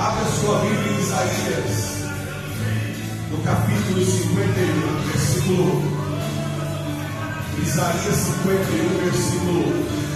Abra sua Bíblia em Isaías, no capítulo 51, versículo 1. Isaías 51, versículo 1.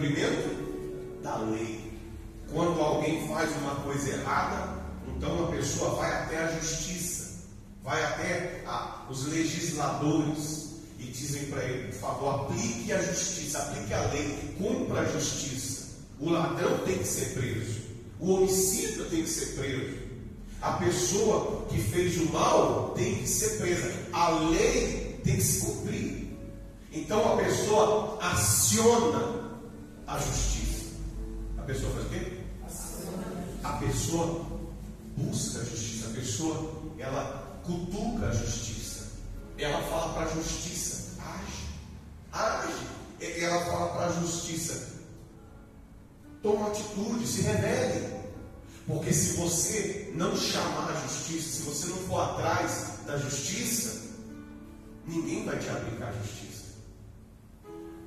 Cumprimento da lei. Quando alguém faz uma coisa errada, então a pessoa vai até a justiça, vai até a- os legisladores e dizem para ele: por favor, aplique a justiça, aplique a lei, cumpra a justiça. O ladrão tem que ser preso, o homicida tem que ser preso, a pessoa que fez o mal tem que ser presa, a lei tem que se cumprir. Então a pessoa aciona a justiça. A pessoa faz o quê? A pessoa busca a justiça, a pessoa ela cutuca a justiça, ela fala para a justiça, age, age, ela fala para a justiça, toma atitude, se revele, porque se você não chamar a justiça, se você não for atrás da justiça, ninguém vai te aplicar a justiça.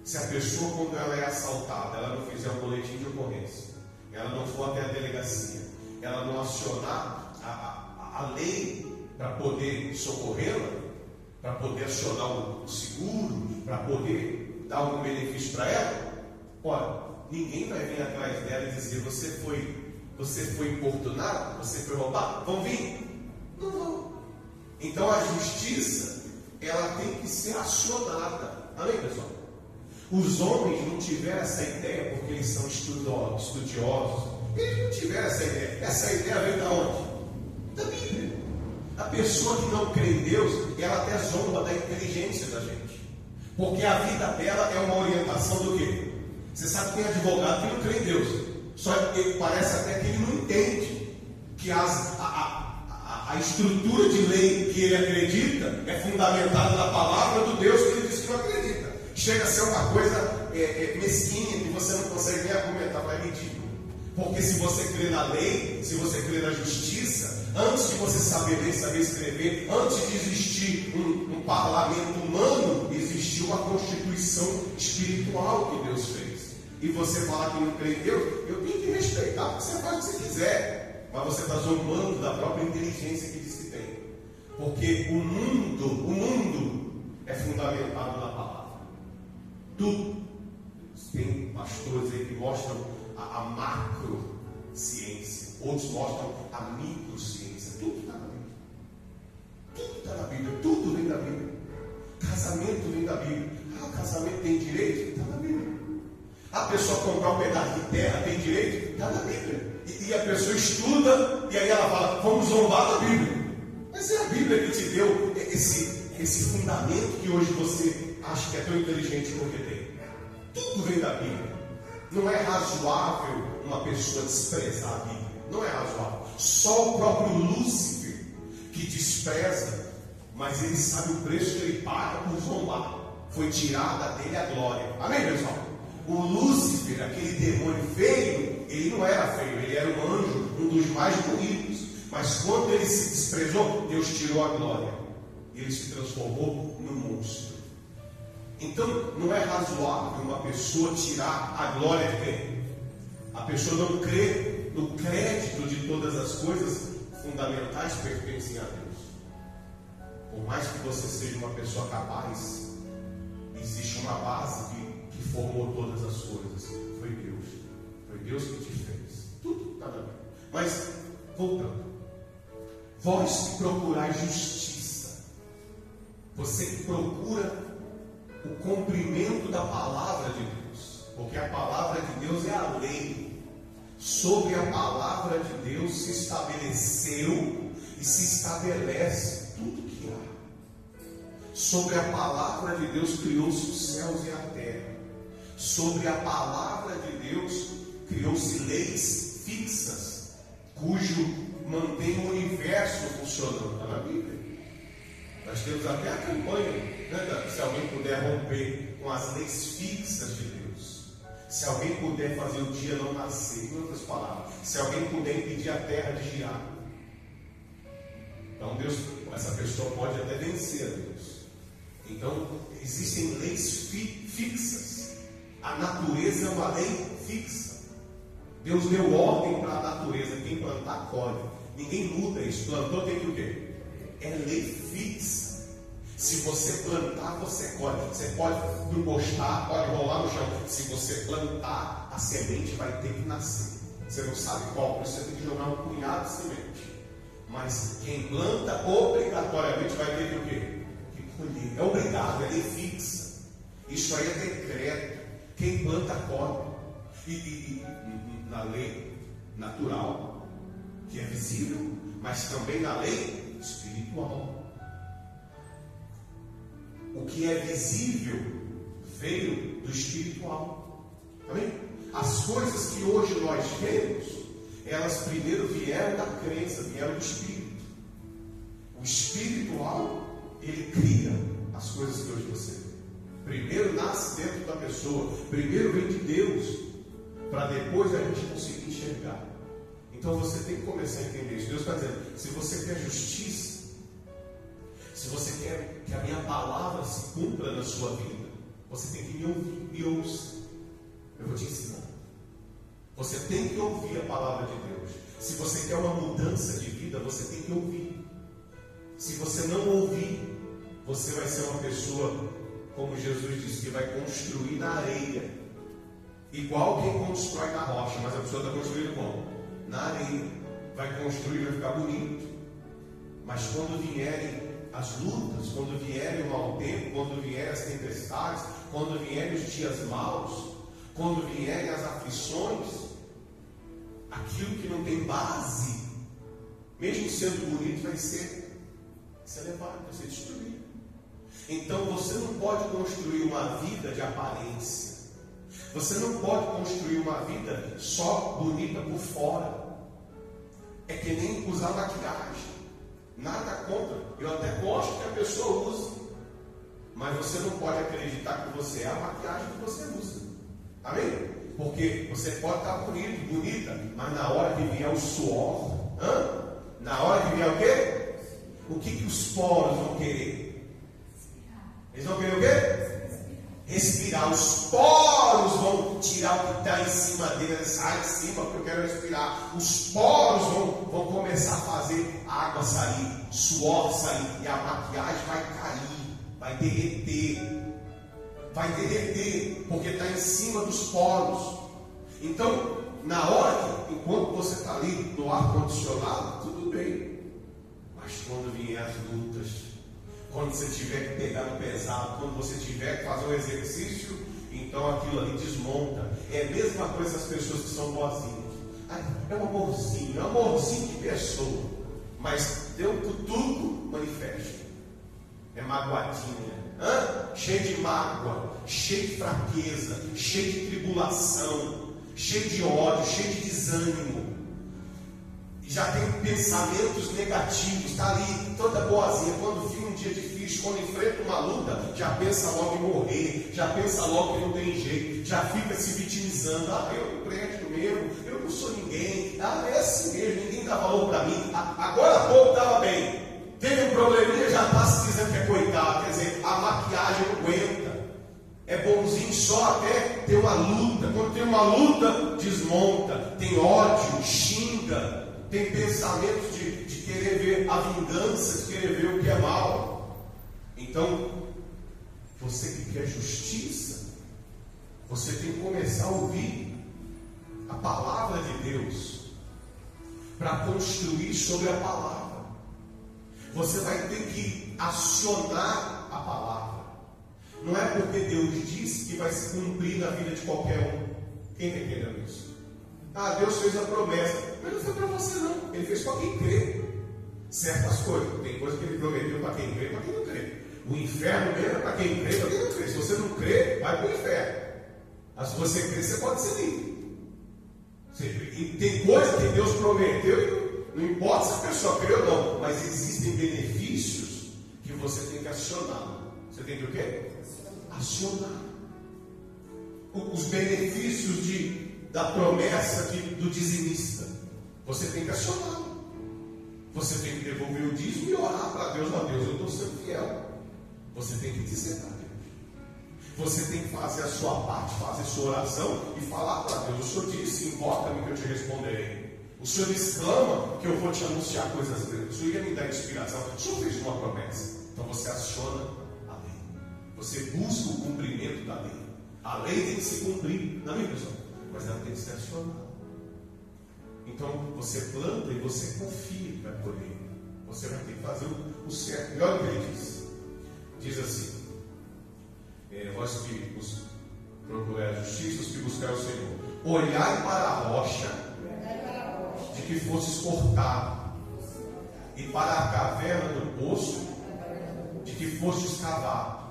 Se a pessoa, quando ela é assaltada, ela não fizer um boletim de ocorrência, ela não for até a delegacia, ela não acionar a, a, a lei para poder socorrê-la, para poder acionar o, o seguro, para poder dar algum benefício para ela, olha, ninguém vai vir atrás dela e dizer você foi, você foi importunado, você foi roubado, vão vir? Não vão. Então a justiça, ela tem que ser acionada. Amém, pessoal? Os homens não tiveram essa ideia porque eles são estudiosos. Eles não tiveram essa ideia. Essa ideia veio da onde? Da Bíblia. A pessoa que não crê em Deus, ela até zomba da inteligência da gente. Porque a vida dela é uma orientação do quê? Você sabe que tem advogado que não crê em Deus. Só que parece até que ele não entende que as, a, a- a estrutura de lei que ele acredita é fundamentada na palavra do Deus que ele diz que não acredita. Chega a ser uma coisa é, é, mesquinha que você não consegue nem argumentar, mas é ridículo. Porque se você crê na lei, se você crê na justiça, antes de você saber ler, saber escrever, antes de existir um, um parlamento humano, existiu uma constituição espiritual que Deus fez. E você falar que não crê em Deus, eu tenho que respeitar, porque você faz o que você quiser. Mas você está zombando da própria inteligência que diz que tem. Porque o mundo, o mundo é fundamentado na palavra. Tudo. Tem pastores aí que mostram a, a outros mostram a microciência. Tudo está na Bíblia. Tudo está na Bíblia, tudo vem da Bíblia. Casamento vem da Bíblia. Ah, casamento tem direito? Está na Bíblia. A pessoa comprar um pedaço de terra tem direito? Está na Bíblia. E, e, a pessoa estuda e aí ela fala, vamos zombar da Bíblia. Mas é a Bíblia que te deu esse, esse fundamento que hoje você acha que é tão inteligente porque tem. Tudo vem da Bíblia. Não é razoável uma pessoa desprezar a Bíblia. Não é razoável. Só o próprio Lúcifer que despreza, mas ele sabe o preço que ele paga por zombar. Foi tirada dele a glória. Amém, pessoal? O Lúcifer, aquele demônio feio, ele não era feio, ele era um anjo, um dos mais bonitos. Mas quando ele se desprezou, Deus tirou a glória. E ele se transformou num monstro. Então, não é razoável uma pessoa tirar a glória que tem. A pessoa não crê no crédito de todas as coisas fundamentais pertencem a Deus. Por mais que você seja uma pessoa capaz, existe uma base que, que formou todas as coisas. Foi Deus. Foi Deus que te fez. Tudo está na Bíblia. Mas, voltando. Vós que procurais justiça. Você que procura o cumprimento da palavra de Deus. Porque a palavra de Deus é a lei. Sobre a palavra de Deus se estabeleceu e se estabelece tudo que há. Sobre a palavra de Deus criou-se os céus e a terra. Sobre a palavra de Deus criou-se leis fixas, cujo mantém o universo funcionando. Está na Bíblia. Nós temos até a campanha, né, se alguém puder romper com as leis fixas de Deus. Se alguém puder fazer o dia não nascer, em outras palavras, se alguém puder impedir a terra de girar. Então Deus, essa pessoa pode até vencer a Deus. Então, existem leis fi, fixas. A natureza é uma lei fixa. Deus deu ordem para a natureza. Quem plantar, colhe. Ninguém muda isso. Plantou tem que o quê? É lei fixa. Se você plantar, você colhe. Você pode encostar, pode rolar no chão. Se você plantar, a semente vai ter que nascer. Você não sabe qual, por isso você tem que jogar um punhado de semente. Mas quem planta, obrigatoriamente vai ter que o quê? Que colher. É obrigado, é lei fixa. Isso aí é decreto. Quem planta, colhe. E, e, e na lei natural, que é visível, mas também na lei espiritual. O que é visível veio do espiritual. Amém? As coisas que hoje nós vemos, elas primeiro vieram da crença, vieram do espírito. O espiritual, ele cria as coisas que hoje você vê. Primeiro nasce dentro da pessoa, primeiro vem de Deus, para depois a gente conseguir enxergar. Então você tem que começar a entender isso. Deus está dizendo: se você quer justiça, se você quer que a minha palavra se cumpra na sua vida, você tem que me ouvir, me ouça. Eu vou te ensinar. Você tem que ouvir a palavra de Deus. Se você quer uma mudança de vida, você tem que ouvir. Se você não ouvir, você vai ser uma pessoa, como Jesus disse, que vai construir na areia. Igual quem constrói na rocha, mas a pessoa está construindo como? Na areia. Vai construir, vai ficar bonito. Mas quando vierem as lutas, quando vierem o mau tempo, quando vierem as tempestades, quando vierem os dias maus, quando vierem as aflições, aquilo que não tem base, mesmo sendo bonito, vai ser, vai ser levado, vai ser destruído. Então você não pode construir uma vida de aparência. Você não pode construir uma vida só bonita por fora. É que nem usar maquiagem. Nada contra. Eu até gosto que a pessoa use. Mas você não pode acreditar que você é a maquiagem que você usa. Amém? Porque você pode estar bonito, bonita, mas na hora que vier o suor, hã? na hora que vier o quê? O que, que os poros vão querer? Eles vão querer o quê? respirar. Os poros tirar o que está em cima dele, sai de cima porque eu quero respirar. Os poros vão, vão começar a fazer a água sair, suor sair, e a maquiagem vai cair, vai derreter. vai derreter, porque está em cima dos polos. Então, na hora que, enquanto você está ali no ar-condicionado, tudo bem. Mas quando vier as lutas, quando você tiver que pegar no pesado, quando você tiver que fazer um exercício, então aquilo ali desmonta. É a mesma coisa as pessoas que são boazinhas. É um amorzinho, é um amorzinho de pessoa. Mas deu cutuco, manifesta. É magoadinha. Hã? Cheio de mágoa, cheio de fraqueza, cheio de tribulação, cheio de ódio, cheio de desânimo. E já tem pensamentos negativos, está ali toda boazinha. Quando vive um dia difícil, quando enfrenta uma luta, já pensa logo em morrer, já pensa logo que não tem jeito, já fica se vitimizando. Ah, eu não presto mesmo, eu não sou ninguém. Ah, é assim mesmo, ninguém dá valor para mim. Agora há pouco estava bem. Teve um probleminha, já está se dizendo que é coitado. Quer dizer, a maquiagem não aguenta. É bonzinho só até ter uma luta. Quando tem uma luta, desmonta. Tem ódio, xinga. Tem pensamentos de, de querer ver a vingança, de querer ver o que é mal. Então, você que quer justiça, você tem que começar a ouvir a palavra de Deus para construir sobre a palavra. Você vai ter que acionar a palavra. Não é porque Deus disse que vai se cumprir na vida de qualquer um. Quem está entendendo isso? Ah, Deus fez a promessa. Mas não foi para você, não. Ele fez para quem crê. Certas coisas. Tem coisas que ele prometeu para quem crê e para quem não crê. O inferno mesmo é para quem crê e para quem não crê. Se você não crê, vai para o inferno. Mas se você crê, você pode ser livre. E tem coisas que Deus prometeu e não importa se a pessoa crê ou não, mas existem benefícios que você tem que acionar. Você tem que o quê? Acionar. Os benefícios de, da promessa de, do dizimista. Você tem que acionar. Você tem que devolver o dízimo e orar para Deus, ó Deus, eu estou sendo fiel. Você tem que dizer para Deus. Você tem que fazer a sua parte, fazer a sua oração e falar para Deus. O Senhor disse, invoca-me que eu te responderei. O Senhor exclama que eu vou te anunciar coisas grandes. O Senhor ia me dar inspiração. O Senhor fez uma promessa. Então você aciona a lei. Você busca o cumprimento da lei. A lei tem que se cumprir, não é mesmo? Mas ela tem que ser acionada. Então você planta e você confia que vai colher. Você vai ter que fazer o, certo. E olha o que ele diz. Diz assim: é, Vós que procurar a justiça, os que buscar o Senhor. Olhai para a rocha de que fosses cortado, e para a caverna do poço, de que fostes cavado.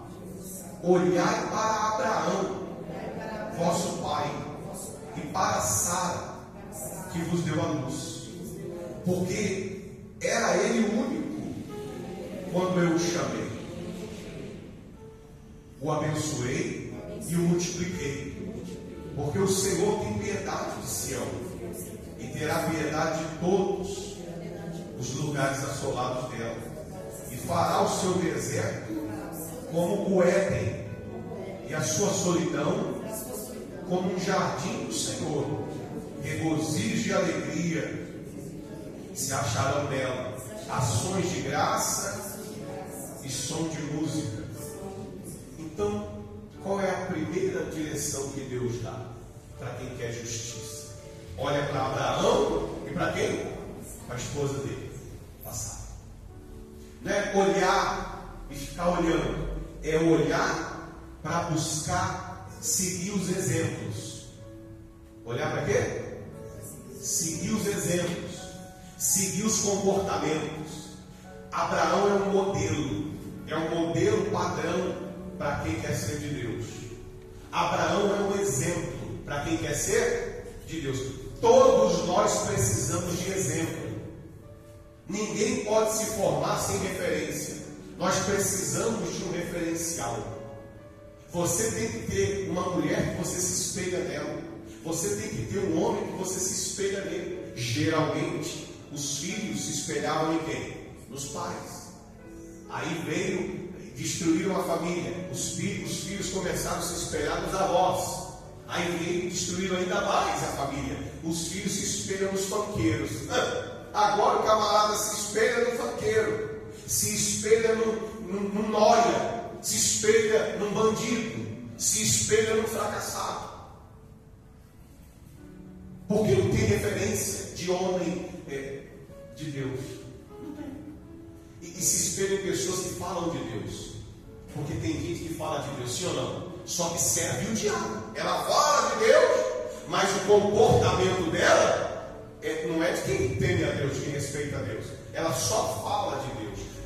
Olhai para Abraão, vosso pai, e para Sara, que vos deu a luz, porque era ele o único quando eu o chamei. O abençoei e o multipliquei, porque o Senhor tem piedade de Sião terá piedade de todos os lugares assolados dela, e fará o seu deserto como o Éden, e a sua solidão como um jardim do Senhor, regozijo e alegria se acharão nela, ações de graça e som de música. Então, qual é a primeira direção que Deus dá para quem quer justiça? olha para Abraão e para quem? Para a esposa dele. Passar. Não é olhar e ficar olhando, é olhar para buscar seguir os exemplos. Olhar para quê? Seguir os exemplos, seguir os comportamentos. Abraão é um modelo, é um modelo padrão para quem quer ser de Deus. Abraão é um exemplo para quem quer ser de Deus. Todos nós precisamos de exemplo. Ninguém pode se formar sem referência. Nós precisamos de um referencial. Você tem que ter uma mulher que você se espelha nela. Você tem que ter um homem que você se espelha nele. Geralmente, os filhos se espelhavam em quem? Nos pais. Aí veio, destruíram a família. Os filhos, os filhos começaram a se espelhar nos avós. Aí veio destruíram ainda mais a família. Os filhos se espelham nos fanqueiros. Agora o camarada se espelha no fanqueiro, se espelha no, no, no noia, se espelha num bandido, se espelha no fracassado. Porque não tem referência de homem é, de Deus. Não tem. E, e se espelha em pessoas que falam de Deus. Porque tem gente que fala de Deus, sim ou não? Só que serve o diabo. Ela fala de Deus, mas o comportamento dela é, não é de quem teme a Deus, de quem respeita a Deus. Ela só fala de Deus,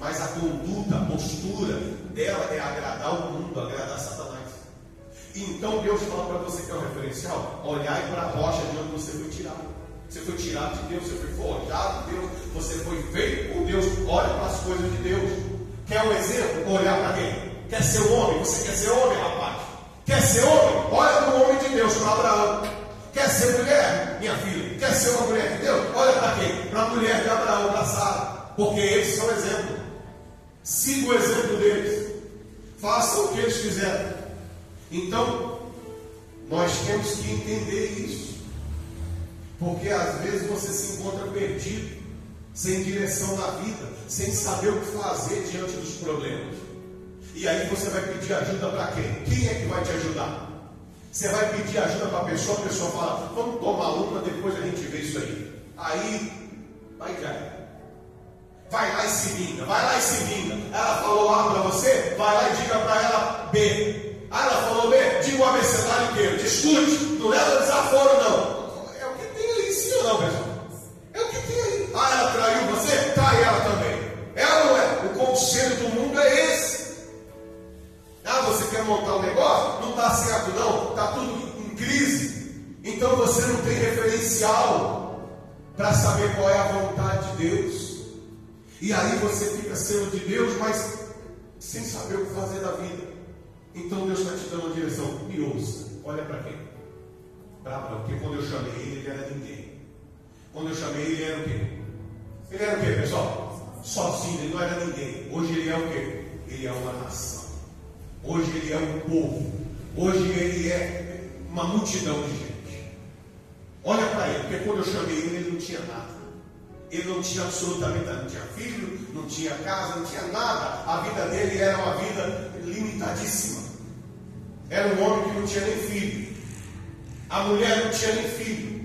mas a conduta, a postura dela é agradar o mundo, agradar Satanás. Então Deus fala para você que é um referencial, olhai para a rocha de onde você foi tirado. Você foi tirado de Deus, você foi forjado de Deus, você foi feito por Deus. Olha para as coisas de Deus. Quer um exemplo? Olhar para quem? Quer ser homem? Você quer ser homem, rapaz? Quer ser homem? Olha para o homem de Deus, para Abraão. Quer ser mulher, minha filha? Quer ser uma mulher de Deus? Olha para quem? Para a mulher de Abraão, para Sara. Porque eles são exemplo. Siga o exemplo deles. Faça o que eles fizeram. Então, nós temos que entender isso. Porque às vezes você se encontra perdido, sem direção na vida, sem saber o que fazer diante dos problemas. E aí você vai pedir ajuda para quem? Quem é que vai te ajudar? Você vai pedir ajuda para a pessoa, a pessoa fala, vamos tomar uma, depois a gente vê isso aí. Aí, vai cair. Vai lá e se vinga, vai lá e se vinga. Ela falou A para você, vai lá e diga para ela B. Ah, ela falou B, diga o abecedário inteiro, discute, não leva desaforo não. É o que tem aí, sim ou não, pessoal? É o que tem aí. Ah, ela traiu você? Trai ela também. Ela não é. O conselho do mundo é esse. Ah, você quer montar um negócio? Não está certo não, está tudo em crise. Então você não tem referencial para saber qual é a vontade de Deus. E aí você fica sendo de Deus, mas sem saber o que fazer da vida. Então Deus está te dando uma direção. Me ouça. Olha para quem? Para Abraão. Porque quando eu chamei ele, ele era ninguém. Quando eu chamei ele, ele era o quê? Ele era o quê, pessoal? Sozinho, ele não era ninguém. Hoje ele é o quê? Ele é uma nação. Hoje ele é um povo. Hoje ele é uma multidão de gente. Olha para ele, porque quando eu chamei ele, ele não tinha nada. Ele não tinha absolutamente nada, não tinha filho, não tinha casa, não tinha nada. A vida dele era uma vida limitadíssima. Era um homem que não tinha nem filho. A mulher não tinha nem filho.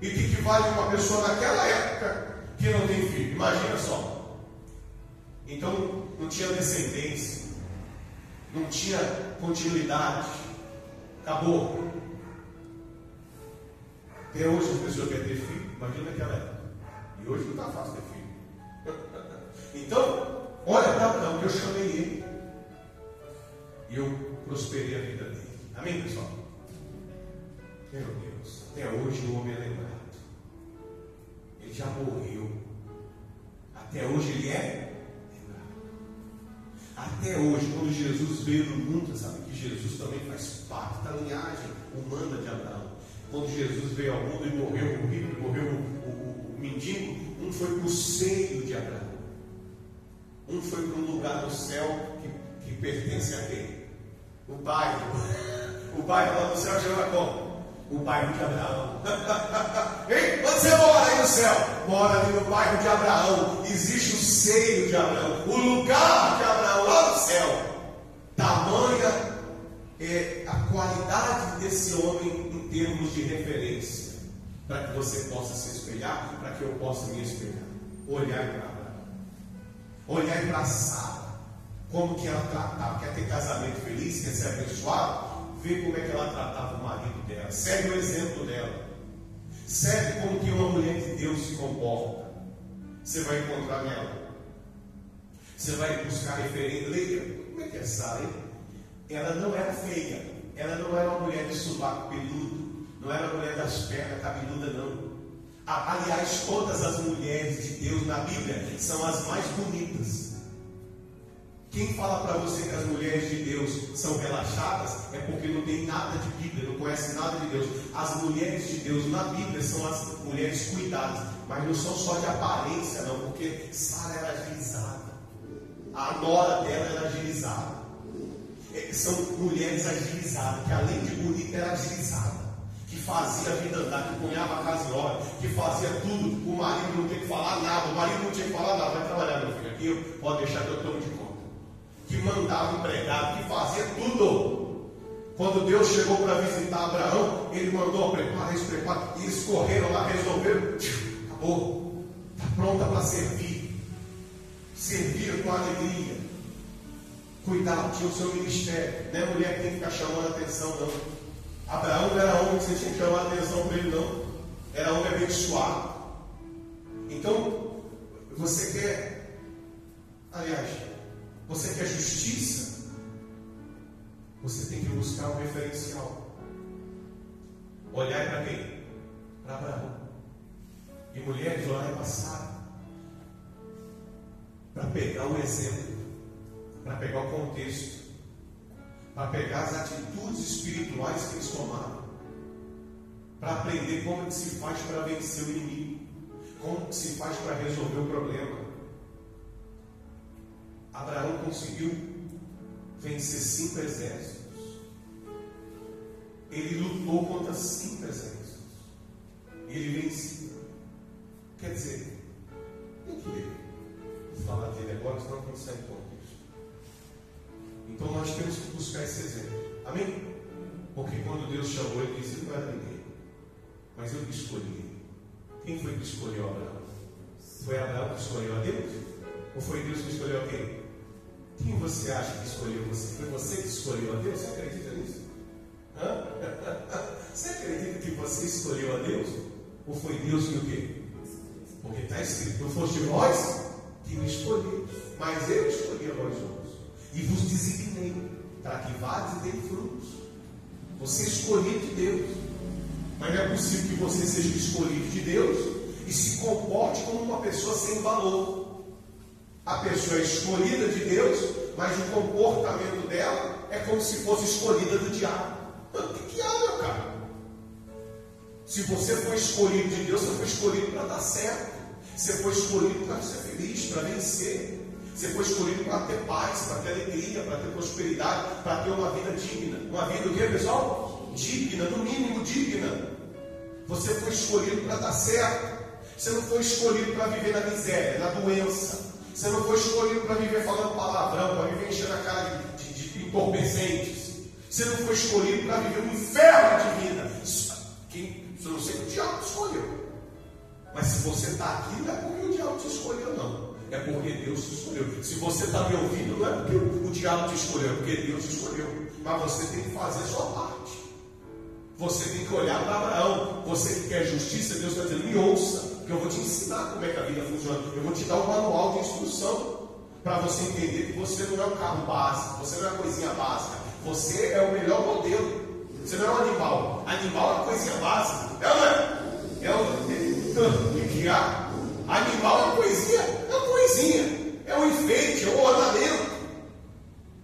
E o que, vale uma pessoa naquela época que não tem filho? Imagina só. Então não tinha descendência, não tinha continuidade. Acabou. Até hoje as pessoas querem ter filho, imagina naquela época. E hoje não está fácil ter filho. então, olha para Abraão que eu chamei ele. E eu prosperei a vida dele. Amém, pessoal? Meu Deus, até hoje o homem é lembrado. Ele já morreu. Até hoje ele é lembrado. Até hoje, quando Jesus veio no mundo, sabe que Jesus também faz parte da linhagem humana de Abraão. Quando Jesus veio ao mundo e morreu o rico, morreu mendigo, um foi para o seio de Abraão. Um foi para um lugar no céu que, que pertence a quem? O bairro. O bairro lá no céu chama como? O bairro de Abraão. Ei, onde você mora aí no céu? Mora ali no bairro de Abraão. Existe o seio de Abraão. O lugar de Abraão lá no céu. Tamanha é a qualidade desse homem em termos de referência. Para que você possa se espelhar, para que eu possa me espelhar. Olhar para Abraão. Olhar para Sara como que ela tratava, quer ter casamento feliz, quer ser abençoado, vê como é que ela tratava o marido dela, segue o exemplo dela, segue como que uma mulher de Deus se comporta. Você vai encontrar nela. Você vai buscar referência, leia, como é que é Sara? Ela não era feia, ela não era uma mulher de subaco peludo, não era uma mulher das pernas cabeludas, não. Aliás, todas as mulheres de Deus na Bíblia são as mais bonitas. Quem fala para você que as mulheres de Deus são relaxadas é porque não tem nada de Bíblia, não conhece nada de Deus. As mulheres de Deus na Bíblia são as mulheres cuidadas, mas não são só de aparência, não, porque Sara era agilizada, a nora dela era agilizada. É, são mulheres agilizadas, que além de bonita era agilizada fazia a vida andar, que punhava a casa em ordem, que fazia tudo, o marido não tinha que falar nada, o marido não tinha que falar nada, vai trabalhar meu filho aqui, pode deixar que eu tomo de conta. Que mandava empregado, que fazia tudo. Quando Deus chegou para visitar Abraão, ele mandou preparar, eles e eles correram lá, resolveram, acabou, está pronta para servir, servir com alegria, cuidar, tinha o seu ministério, não é mulher que tem que ficar chamando a atenção, não. Abraão não era homem que você tinha que chamar atenção para ele, não, era homem abençoado. Então, você quer, aliás, você quer justiça? Você tem que buscar um referencial. Olhar para quem? Para Abraão. E mulheres olharem passado. Para pegar o exemplo. Para pegar o contexto. Para pegar as atitudes espirituais que eles tomaram. Para aprender como que se faz para vencer o inimigo. Como que se faz para resolver o problema. Abraão conseguiu vencer cinco exércitos. Ele lutou contra cinco exércitos. Ele venceu. Quer dizer, que ler. Vou falar dele agora, senão não sai contexto. Então nós temos que buscar esse exemplo. Amém? Porque quando Deus chamou, ele disse: não era ninguém. Mas eu que escolhi. Quem foi que escolheu Abraão? Foi Abraão que escolheu a Deus? Ou foi Deus que escolheu a quem? Quem você acha que escolheu você? Foi você que escolheu a Deus? Você acredita nisso? Hã? Você acredita que você escolheu a Deus? Ou foi Deus que o quê? Porque está escrito, não foste vós que me escolheu, mas eu escolhi a vós outros. E vos designei para que vades e deem frutos. Você é escolhido de Deus. Mas não é possível que você seja escolhido de Deus e se comporte como uma pessoa sem valor. A pessoa é escolhida de Deus, mas o comportamento dela é como se fosse escolhida do diabo. O que diabo, cara? Se você foi escolhido de Deus, você foi escolhido para dar certo. Você foi escolhido para ser feliz, para vencer. Você foi escolhido para ter paz, para ter alegria, para ter prosperidade, para ter uma vida digna. Uma vida o quê, pessoal? Digna, no mínimo digna. Você foi escolhido para dar certo. Você não foi escolhido para viver na miséria, na doença. Você não foi escolhido para viver falando palavrão, para viver enchendo a cara de, de, de entorpecentes. Você não foi escolhido para viver um inferno de vida. Quem, eu não sei que o diabo escolheu. Mas se você está aqui, não é porque o diabo te escolheu, não. É porque Deus te escolheu. Se você está me ouvindo, não é porque o, o diabo te escolheu, é porque Deus te escolheu. Mas você tem que fazer a sua parte. Você tem que olhar para Abraão. Você que quer justiça, Deus está dizendo: me ouça que eu vou te ensinar como é que a vida funciona. Eu vou te dar um manual de instrução para você entender que você não é um carro básico, você não é uma coisinha básica, você é o melhor modelo. Você não é um animal. Animal é uma coisinha básica. É não é? É o que há? Animal é uma coisinha, é coisinha. É um enfeite, é um ornamento.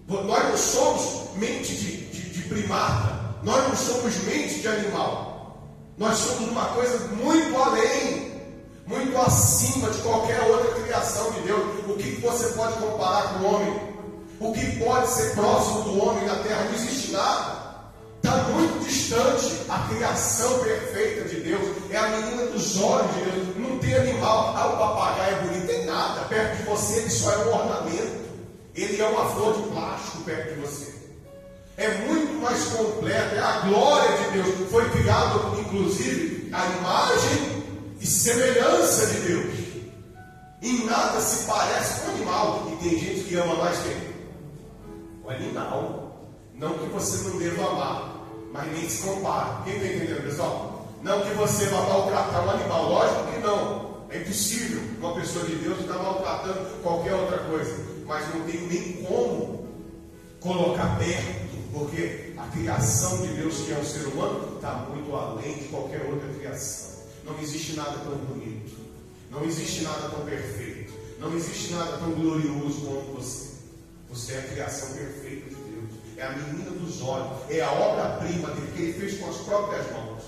Nós não somos mente de, de, de primata. Nós não somos mente de animal. Nós somos uma coisa muito além muito acima de qualquer outra criação de Deus. O que você pode comparar com o homem? O que pode ser próximo do homem na terra? Não existe nada. Está muito distante a criação perfeita de Deus. É a menina dos olhos de Deus. Não tem animal. Ah, o papagaio é bonito. Nada. Perto de você ele só é um ornamento. Ele é uma flor de plástico perto de você. É muito mais completo. É a glória de Deus. Foi criado, inclusive, a imagem e semelhança de Deus. Em nada se parece com animal. E tem gente que ama mais quem? O animal. Não que você não deva amar, mas nem se compara. Quem está entendendo, pessoal? Não que você vá maltratar o animal. Lógico que não. É impossível uma pessoa de Deus estar maltratando qualquer outra coisa. Mas não tem nem como colocar perto, porque a criação de Deus, que é o ser humano, está muito além de qualquer outra criação. Não existe nada tão bonito. Não existe nada tão perfeito. Não existe nada tão glorioso como você. Você é a criação perfeita de Deus. É a menina dos olhos. É a obra-prima dele que ele fez com as próprias mãos.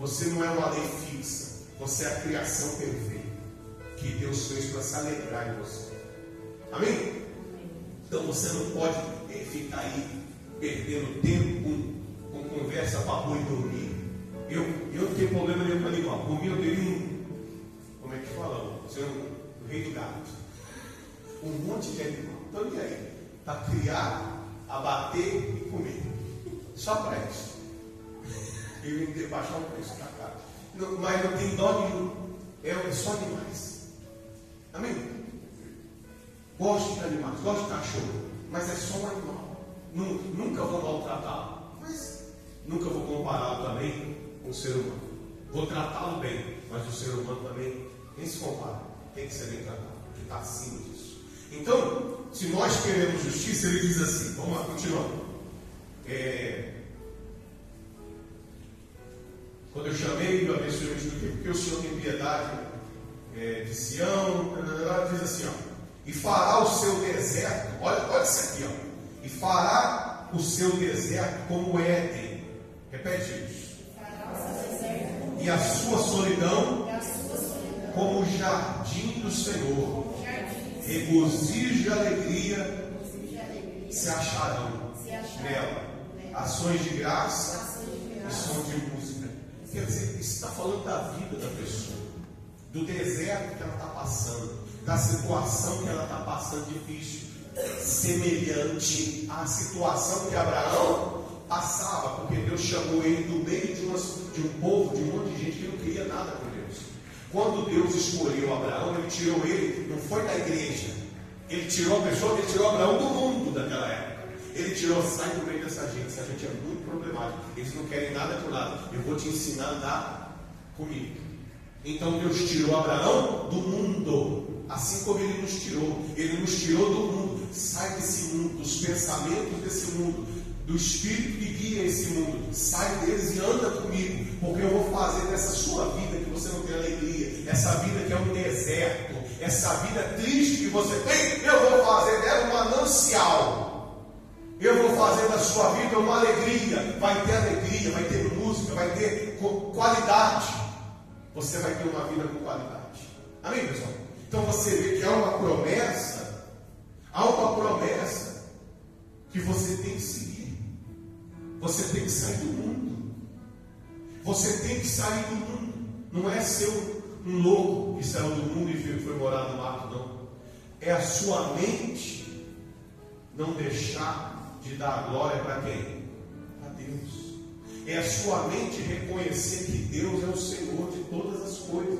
Você não é uma lei fixa. Você é a criação perfeita que Deus fez para se alegrar em você. Amém? Então você não pode eh, ficar aí perdendo tempo com, conversa para e dormir. Eu, eu não tenho problema nenhum com animal. Por mim eu teria um. Como é que fala? Um, um rei do gato. Um monte de animal. Então e aí? Para criar, abater e comer. Só para isso. E baixar o preço da casa. Mas não tem dó nenhum. É só animais. Amém? Gosto de animais, gosto de cachorro, mas é só um animal. Nunca vou maltratá-lo, mas nunca vou compará-lo também com o ser humano. Vou tratá-lo bem, mas o ser humano também nem se compara. Tem que ser bem tratado, que está acima disso. Então, se nós queremos justiça, ele diz assim: vamos lá, continuando. É, quando eu chamei, eu abençoei o expliquei, porque o Senhor tem piedade é, de Sião, diz assim, ó, e fará o seu deserto, olha, olha isso aqui, ó, e fará o seu deserto como Éden. Repete isso. E a sua solidão como o jardim do Senhor. Regozijo e alegria se acharão nela. Ações de graça e som de música. Quer dizer, está falando da vida da pessoa, do deserto que ela está passando, da situação que ela está passando difícil, semelhante à situação que Abraão passava, porque Deus chamou ele do meio de, umas, de um povo, de um monte de gente que não queria nada com Deus. Quando Deus escolheu Abraão, ele tirou ele, não foi da igreja, ele tirou a pessoa, ele tirou Abraão do mundo daquela época. Ele tirou, sai do meio dessa gente, essa gente é muito problemática. Eles não querem nada por nada. Eu vou te ensinar a andar comigo. Então Deus tirou Abraão do mundo, assim como ele nos tirou. Ele nos tirou do mundo. Sai desse mundo, dos pensamentos desse mundo, do espírito que guia esse mundo. Sai deles e anda comigo, porque eu vou fazer dessa sua vida que você não tem alegria, essa vida que é um deserto, essa vida triste que você tem, eu vou fazer dela um manancial fazer da sua vida uma alegria. Vai ter alegria, vai ter música, vai ter qualidade. Você vai ter uma vida com qualidade. Amém, pessoal? Então você vê que há uma promessa, há uma promessa que você tem que seguir. Você tem que sair do mundo. Você tem que sair do mundo. Não é ser um louco que saiu do mundo e foi morar no mato, não. É a sua mente não deixar de dar glória para quem? Para Deus. É a sua mente reconhecer que Deus é o Senhor de todas as coisas.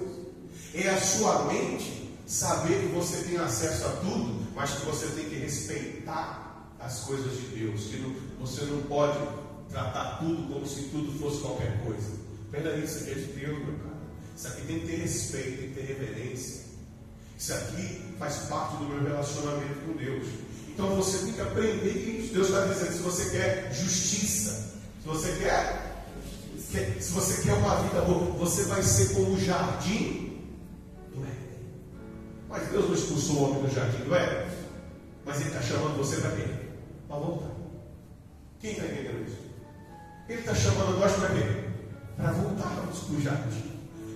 É a sua mente saber que você tem acesso a tudo, mas que você tem que respeitar as coisas de Deus. Que não, você não pode tratar tudo como se tudo fosse qualquer coisa. Peraí, isso aqui é de Deus, meu cara. Isso aqui tem que ter respeito, tem que ter reverência. Isso aqui faz parte do meu relacionamento com Deus. Então você tem que aprender isso. Deus está dizendo: se você quer justiça, se você quer, se você quer uma vida boa, você vai ser como o jardim do Éden. Mas Deus não expulsou o homem do jardim do Éden. Mas Ele está chamando você para quê? Para voltar. Quem está entendendo isso? Ele está chamando nós para quê? Para voltarmos para o jardim.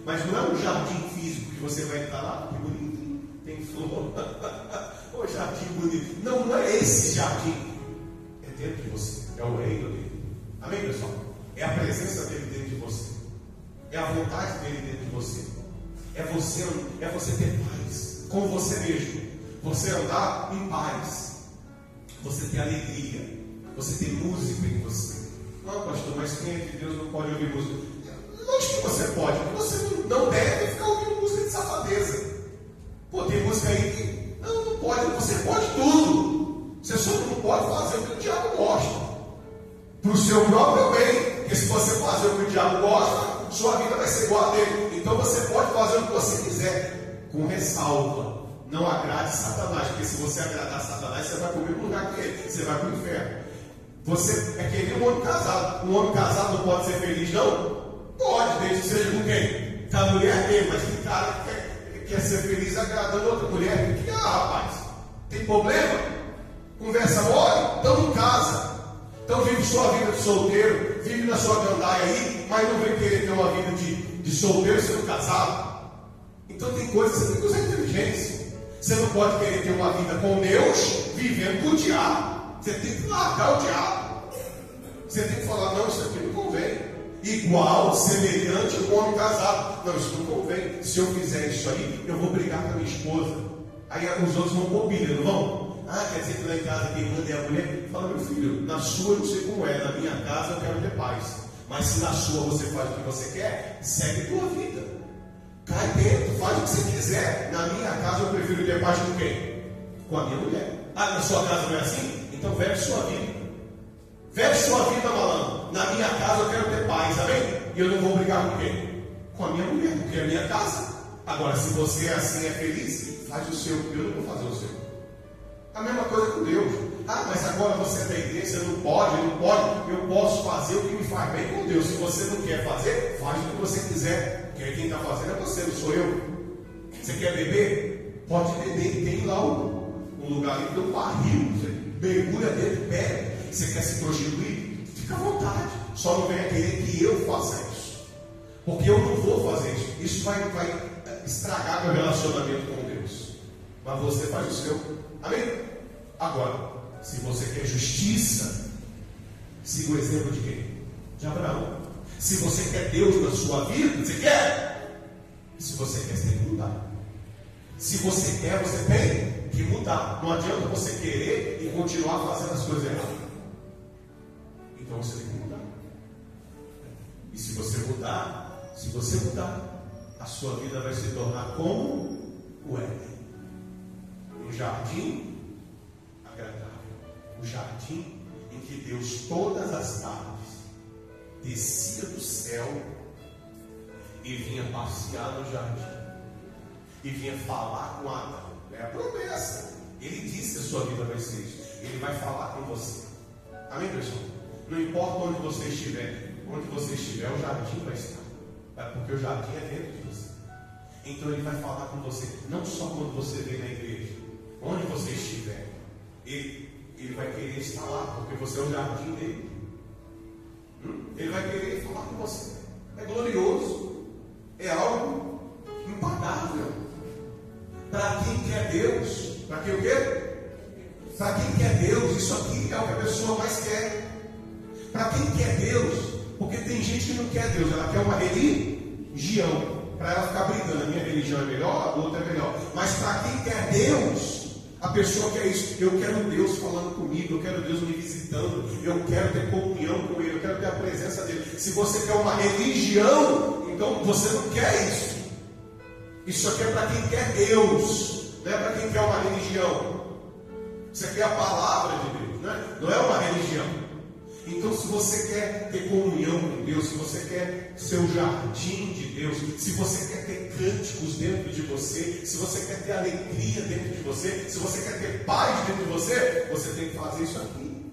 Mas não é um jardim físico que você vai estar lá, que bonito, tem flor. Ô jardim bonito. Não, não é esse jardim. É dentro de você. É o reino dele. Amém, pessoal? É a presença dele dentro de você. É a vontade dele dentro de você. É você, é você ter paz com você mesmo. Você andar em paz. Você ter alegria. Você ter música em você. Não, pastor, mas quem é de Deus não pode ouvir música? Lógico que você pode, você não deve ficar ouvindo música de safadeza. Pô, tem música aí que não, não pode, você pode tudo. Você só não pode fazer o que o diabo gosta. Para o seu próprio bem. Porque se você fazer o que o diabo gosta, sua vida vai ser igual a dele. Então você pode fazer o que você quiser, com ressalva. Não agrade Satanás, porque se você agradar Satanás, você vai comer no lugar que ele, você vai para o inferno. Você é que nem um homem casado. Um homem casado não pode ser feliz, não? Pode, desde que seja com quem? Com a mulher dele, mas tem cara que quer ser feliz agradando outra mulher. Que, ah, rapaz, tem problema? Conversa mole? Então não casa. Então vive sua vida de solteiro, vive na sua gandaia aí, mas não vem querer ter uma vida de, de solteiro sendo casado. Então tem coisas que você tem que usar inteligência. Você não pode querer ter uma vida com Deus vivendo com o diabo. Você tem que largar o diabo. Você tem que falar, não, isso aqui não convém igual, semelhante ao homem casado. Não, isso não convém. Se eu fizer isso aí, eu vou brigar com a minha esposa. Aí os outros vão copiar, não vão? Ah, quer dizer que lá em casa quem manda é a mulher? Fala, meu filho, na sua eu não sei como é, na minha casa eu quero ter paz. Mas se na sua você faz o que você quer, segue a tua vida. Cai dentro, faz o que você quiser. Na minha casa eu prefiro ter paz com quem? Com a minha mulher. Ah, na sua casa não é assim? Então vive sua vida. Vive sua vida, malandro. Na minha casa eu quero ter paz, amém? E eu não vou brigar com quem? Com a minha mulher, porque é a minha casa. Agora, se você é assim, é feliz, faz o seu, eu não vou fazer o seu. A mesma coisa com Deus. Ah, mas agora você é da igreja, não pode, não pode. Eu posso fazer o que me faz bem com Deus. Se você não quer fazer, faz o que você quiser. Porque quem está fazendo é você, não sou eu. Você quer beber? Pode beber. Tem lá um, um lugar ali do barril. Você mergulha dentro, bebe. Você quer se prostituir? Fica à vontade. Só não venha querer que eu faça isso. Porque eu não vou fazer isso. Isso vai, vai estragar meu relacionamento com Deus. Mas você faz o seu. Amém? Agora, se você quer justiça, siga o exemplo de quem? De Abraão. Se você quer Deus na sua vida, você quer? Se você quer, você tem que mudar. Se você quer, você tem que mudar. Não adianta você querer e continuar fazendo as coisas erradas. Então você tem que mudar. E se você mudar, se você mudar, a sua vida vai se tornar como o Éden um jardim agradável, um jardim em que Deus todas as tardes descia do céu e vinha passear no jardim e vinha falar com Adão. É a promessa. Ele disse que a sua vida vai ser isso. Ele vai falar com você. Amém, pessoal? Não importa onde você estiver, onde você estiver, o jardim vai estar. É porque o jardim é dentro de você. Então ele vai falar com você, não só quando você vem na igreja, onde você estiver. Ele, ele vai querer estar lá, porque você é o jardim dele. Hum? Ele vai querer falar com você. É glorioso. É algo impagável. Para quem quer Deus, para quem o quê? Para quem quer Deus, isso aqui é o que a pessoa mais quer. Para quem quer Deus, porque tem gente que não quer Deus, ela quer uma religião. Para ela ficar brigando, a minha religião é melhor, a outra é melhor. Mas para quem quer Deus, a pessoa quer isso. Eu quero Deus falando comigo, eu quero Deus me visitando, eu quero ter comunhão com Ele, eu quero ter a presença dele. Se você quer uma religião, então você não quer isso. Isso aqui é para quem quer Deus, não é para quem quer uma religião. Você quer a palavra de Deus, né? não é uma religião. Então, se você quer ter comunhão com Deus, se você quer ser o jardim de Deus, se você quer ter cânticos dentro de você, se você quer ter alegria dentro de você, se você quer ter paz dentro de você, você tem que fazer isso aqui.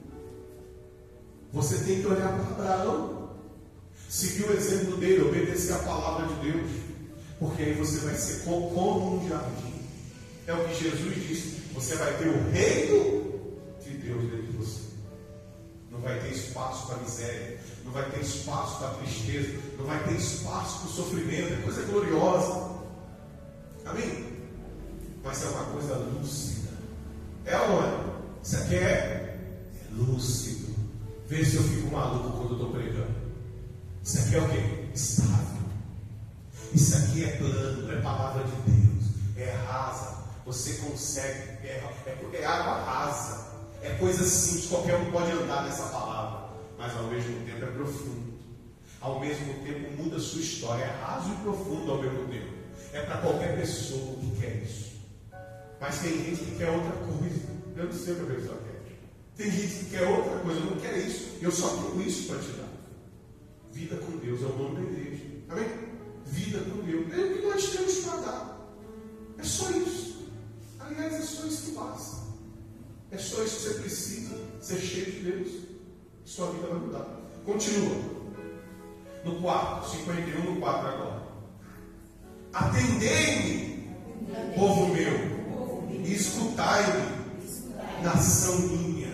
Você tem que olhar para Abraão, seguir o exemplo dele, obedecer a palavra de Deus, porque aí você vai ser como um jardim. É o que Jesus disse: você vai ter o reino de Deus dentro de vai ter espaço para miséria, não vai ter espaço para tristeza, não vai ter espaço para o sofrimento, é coisa gloriosa. Amém? Mas é uma coisa lúcida. É ou é? Isso aqui é, é lúcido. Vê se eu fico maluco quando eu estou pregando. Isso aqui é o quê? Estável. Isso aqui é plano, é palavra de Deus, é rasa. Você consegue, é, é, é água rasa. É coisa simples, qualquer um pode andar nessa palavra, mas ao mesmo tempo é profundo. Ao mesmo tempo muda a sua história, é raso e profundo ao mesmo tempo. É para qualquer pessoa que quer isso. Mas tem gente que quer outra coisa. Eu não sei o que a pessoa quer. Tem gente que quer outra coisa, eu não quero isso. Eu só tenho isso para te dar. Vida com Deus é o nome da igreja. Amém? Vida com Deus. É o que nós temos para dar. É só isso. Aliás, é só isso que basta. É só isso que você precisa, ser cheio de Deus. Sua vida vai mudar. Continua. No 4, 51 no 4 agora. Atendei-me, povo meu, e escutai-me, nação minha,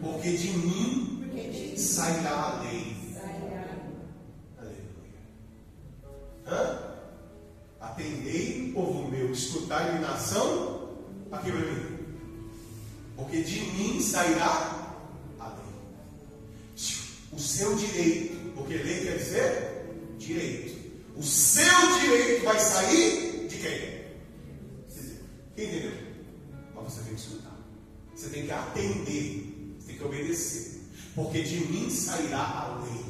porque de mim sairá a lei. Atendei-me, povo meu, escutai-me, nação. Aqui vai vir de mim sairá a lei. O seu direito, porque lei quer dizer direito. O seu direito vai sair de quem? Quem entendeu? Mas você tem que escutar. tem que atender, você tem que obedecer. Porque de mim sairá a lei.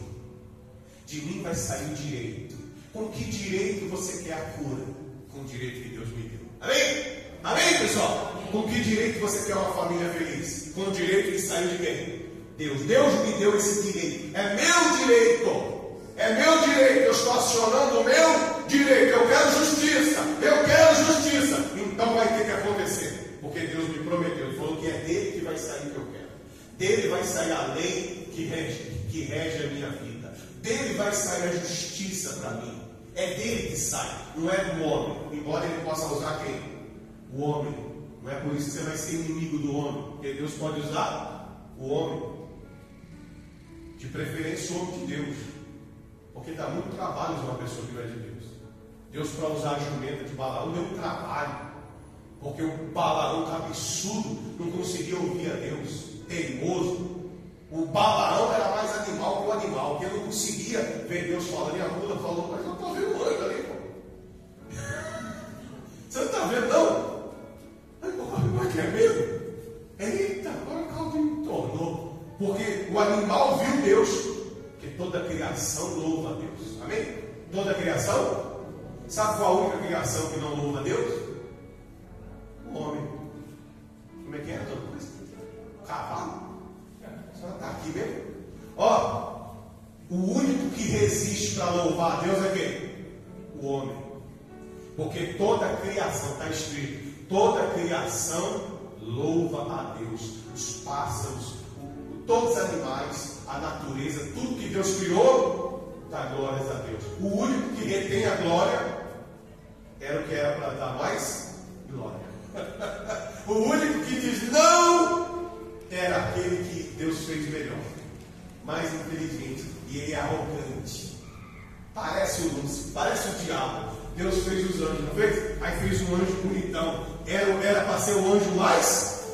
De mim vai sair o direito. Com que direito você quer a cura? Com o direito que Deus me deu. Amém? Amém, pessoal? Com que direito você quer uma família feliz? Com o direito que saiu de quem? Deus. Deus me deu esse direito. É meu direito. É meu direito. Eu estou acionando o meu direito. Eu quero justiça. Eu quero justiça. Então vai ter que acontecer. Porque Deus me prometeu. Ele falou que é dele que vai sair o que eu quero. Dele vai sair a lei que rege, que rege a minha vida. Dele vai sair a justiça para mim. É dele que sai, não é do homem. Embora ele possa usar quem? O homem. Não é por isso que você vai ser inimigo do homem. Porque Deus pode usar o homem. De preferência o homem de Deus. Porque dá muito trabalho usar uma pessoa que não é de Deus. Deus, para usar a jumenta de Balaão, deu trabalho. Porque o Balaão cabeçudo não conseguia ouvir a Deus, teimoso. O Balaão era mais animal que o animal, que ele não conseguia ver Deus falando. E a mula falou, mas eu estou vendo um anjo ali, pô. Você não está vendo, não? É mesmo? Eita, agora o caldo me tornou. Porque o animal viu Deus, que toda criação louva a Deus. Amém? Toda criação? Sabe qual a única criação que não louva a Deus? O homem. Como é que é, Coisa? Cavalo? A senhora está aqui mesmo? Ó, o único que resiste para louvar a Deus é quem? O homem. Porque toda a criação, está escrito, toda a criação louva a Deus. Os pássaros, todos os animais, a natureza, tudo que Deus criou, dá glórias a Deus. O único que retém a glória era o que era para dar mais glória. o único que diz não era aquele que Deus fez melhor, mais inteligente, e ele é arrogante. Parece o Lúcio, parece o diabo. Deus fez os anjos, não fez? Aí fez um anjo bonitão. Era para ser o anjo mais,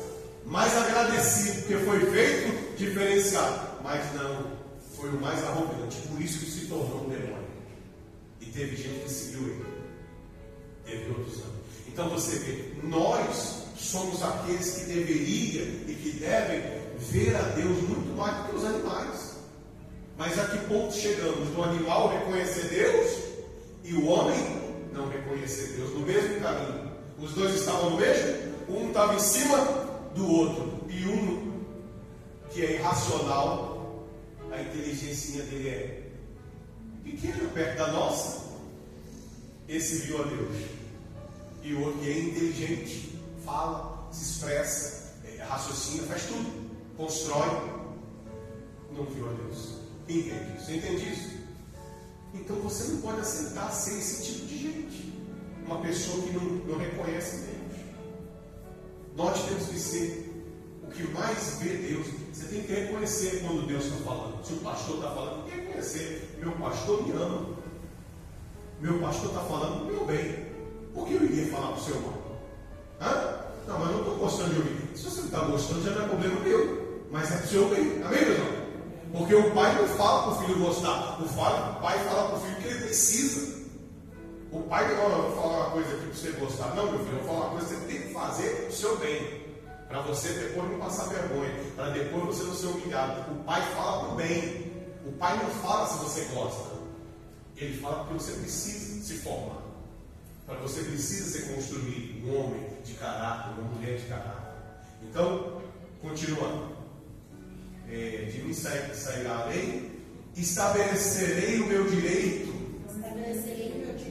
mais agradecido, porque foi feito diferenciado. Mas não, foi o mais arrogante. Por isso que se tornou um demônio. E teve gente que seguiu ele. Teve outros anos. Então você vê, nós somos aqueles que deveriam e que devem ver a Deus muito mais do que os animais. Mas a que ponto chegamos? Do animal reconhecer Deus e o homem não reconhecer Deus no mesmo caminho. Os dois estavam no mesmo? Um estava em cima do outro. E um que é irracional, a inteligência dele é pequena perto da nossa. Esse viu a Deus. E o outro que é inteligente, fala, se expressa, é, raciocina, faz tudo, constrói, não viu a Deus. Entende isso? Entende isso? Então você não pode aceitar ser esse tipo de gente. Uma pessoa que não, não reconhece Deus. Nós temos que ser o que mais vê Deus. Você tem que reconhecer quando Deus está falando. Se o pastor está falando, tem que reconhecer. Meu pastor me ama. Meu pastor está falando do meu bem. Por que eu iria falar para o seu mal? Hã? Não, mas não estou gostando de ouvir. Se você não está gostando, já não é problema meu. Mas é para o seu bem. Amém, irmão? Porque o pai não fala para o filho gostar. O pai fala para o filho que ele precisa. O pai não fala, vou falar uma coisa aqui para você gostar. Não, meu filho, eu vou falar uma coisa que você tem que fazer o seu bem. Para você depois não passar vergonha. Para depois você não ser humilhado. O pai fala para o bem. O pai não fala se você gosta. Ele fala porque você precisa se formar. Para você precisa ser construído um homem de caráter, uma mulher de caráter. Então, continuando. É, de mim sairá a lei, estabelecerei o meu direito, estabelecerei o meu direito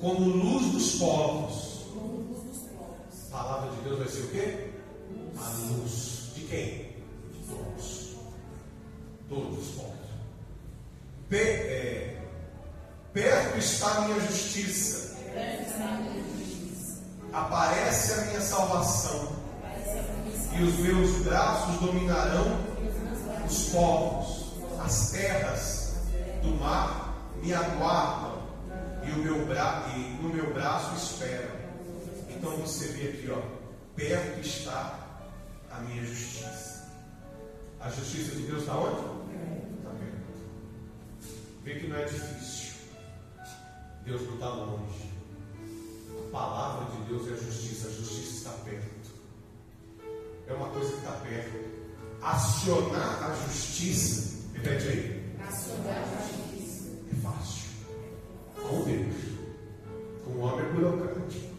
como luz dos povos. como luz dos povos. A palavra de Deus vai ser o quê? A luz. De quem? De todos. Todos os povos. Pe- é, perto está a minha justiça. Aparece a minha salvação. E os meus braços dominarão os povos. As terras do mar me aguardam. E, o meu bra e no meu braço esperam. Então você vê aqui, ó. Perto está a minha justiça. A justiça de Deus está onde? Está perto. Vê que não é difícil. Deus não está longe. A palavra de Deus é a justiça. A justiça está perto. é uma coisa que está perto. Acionar a justiça, repete aí. Acionar a justiça. É fácil. Com Deus. Com o homem é burocrático.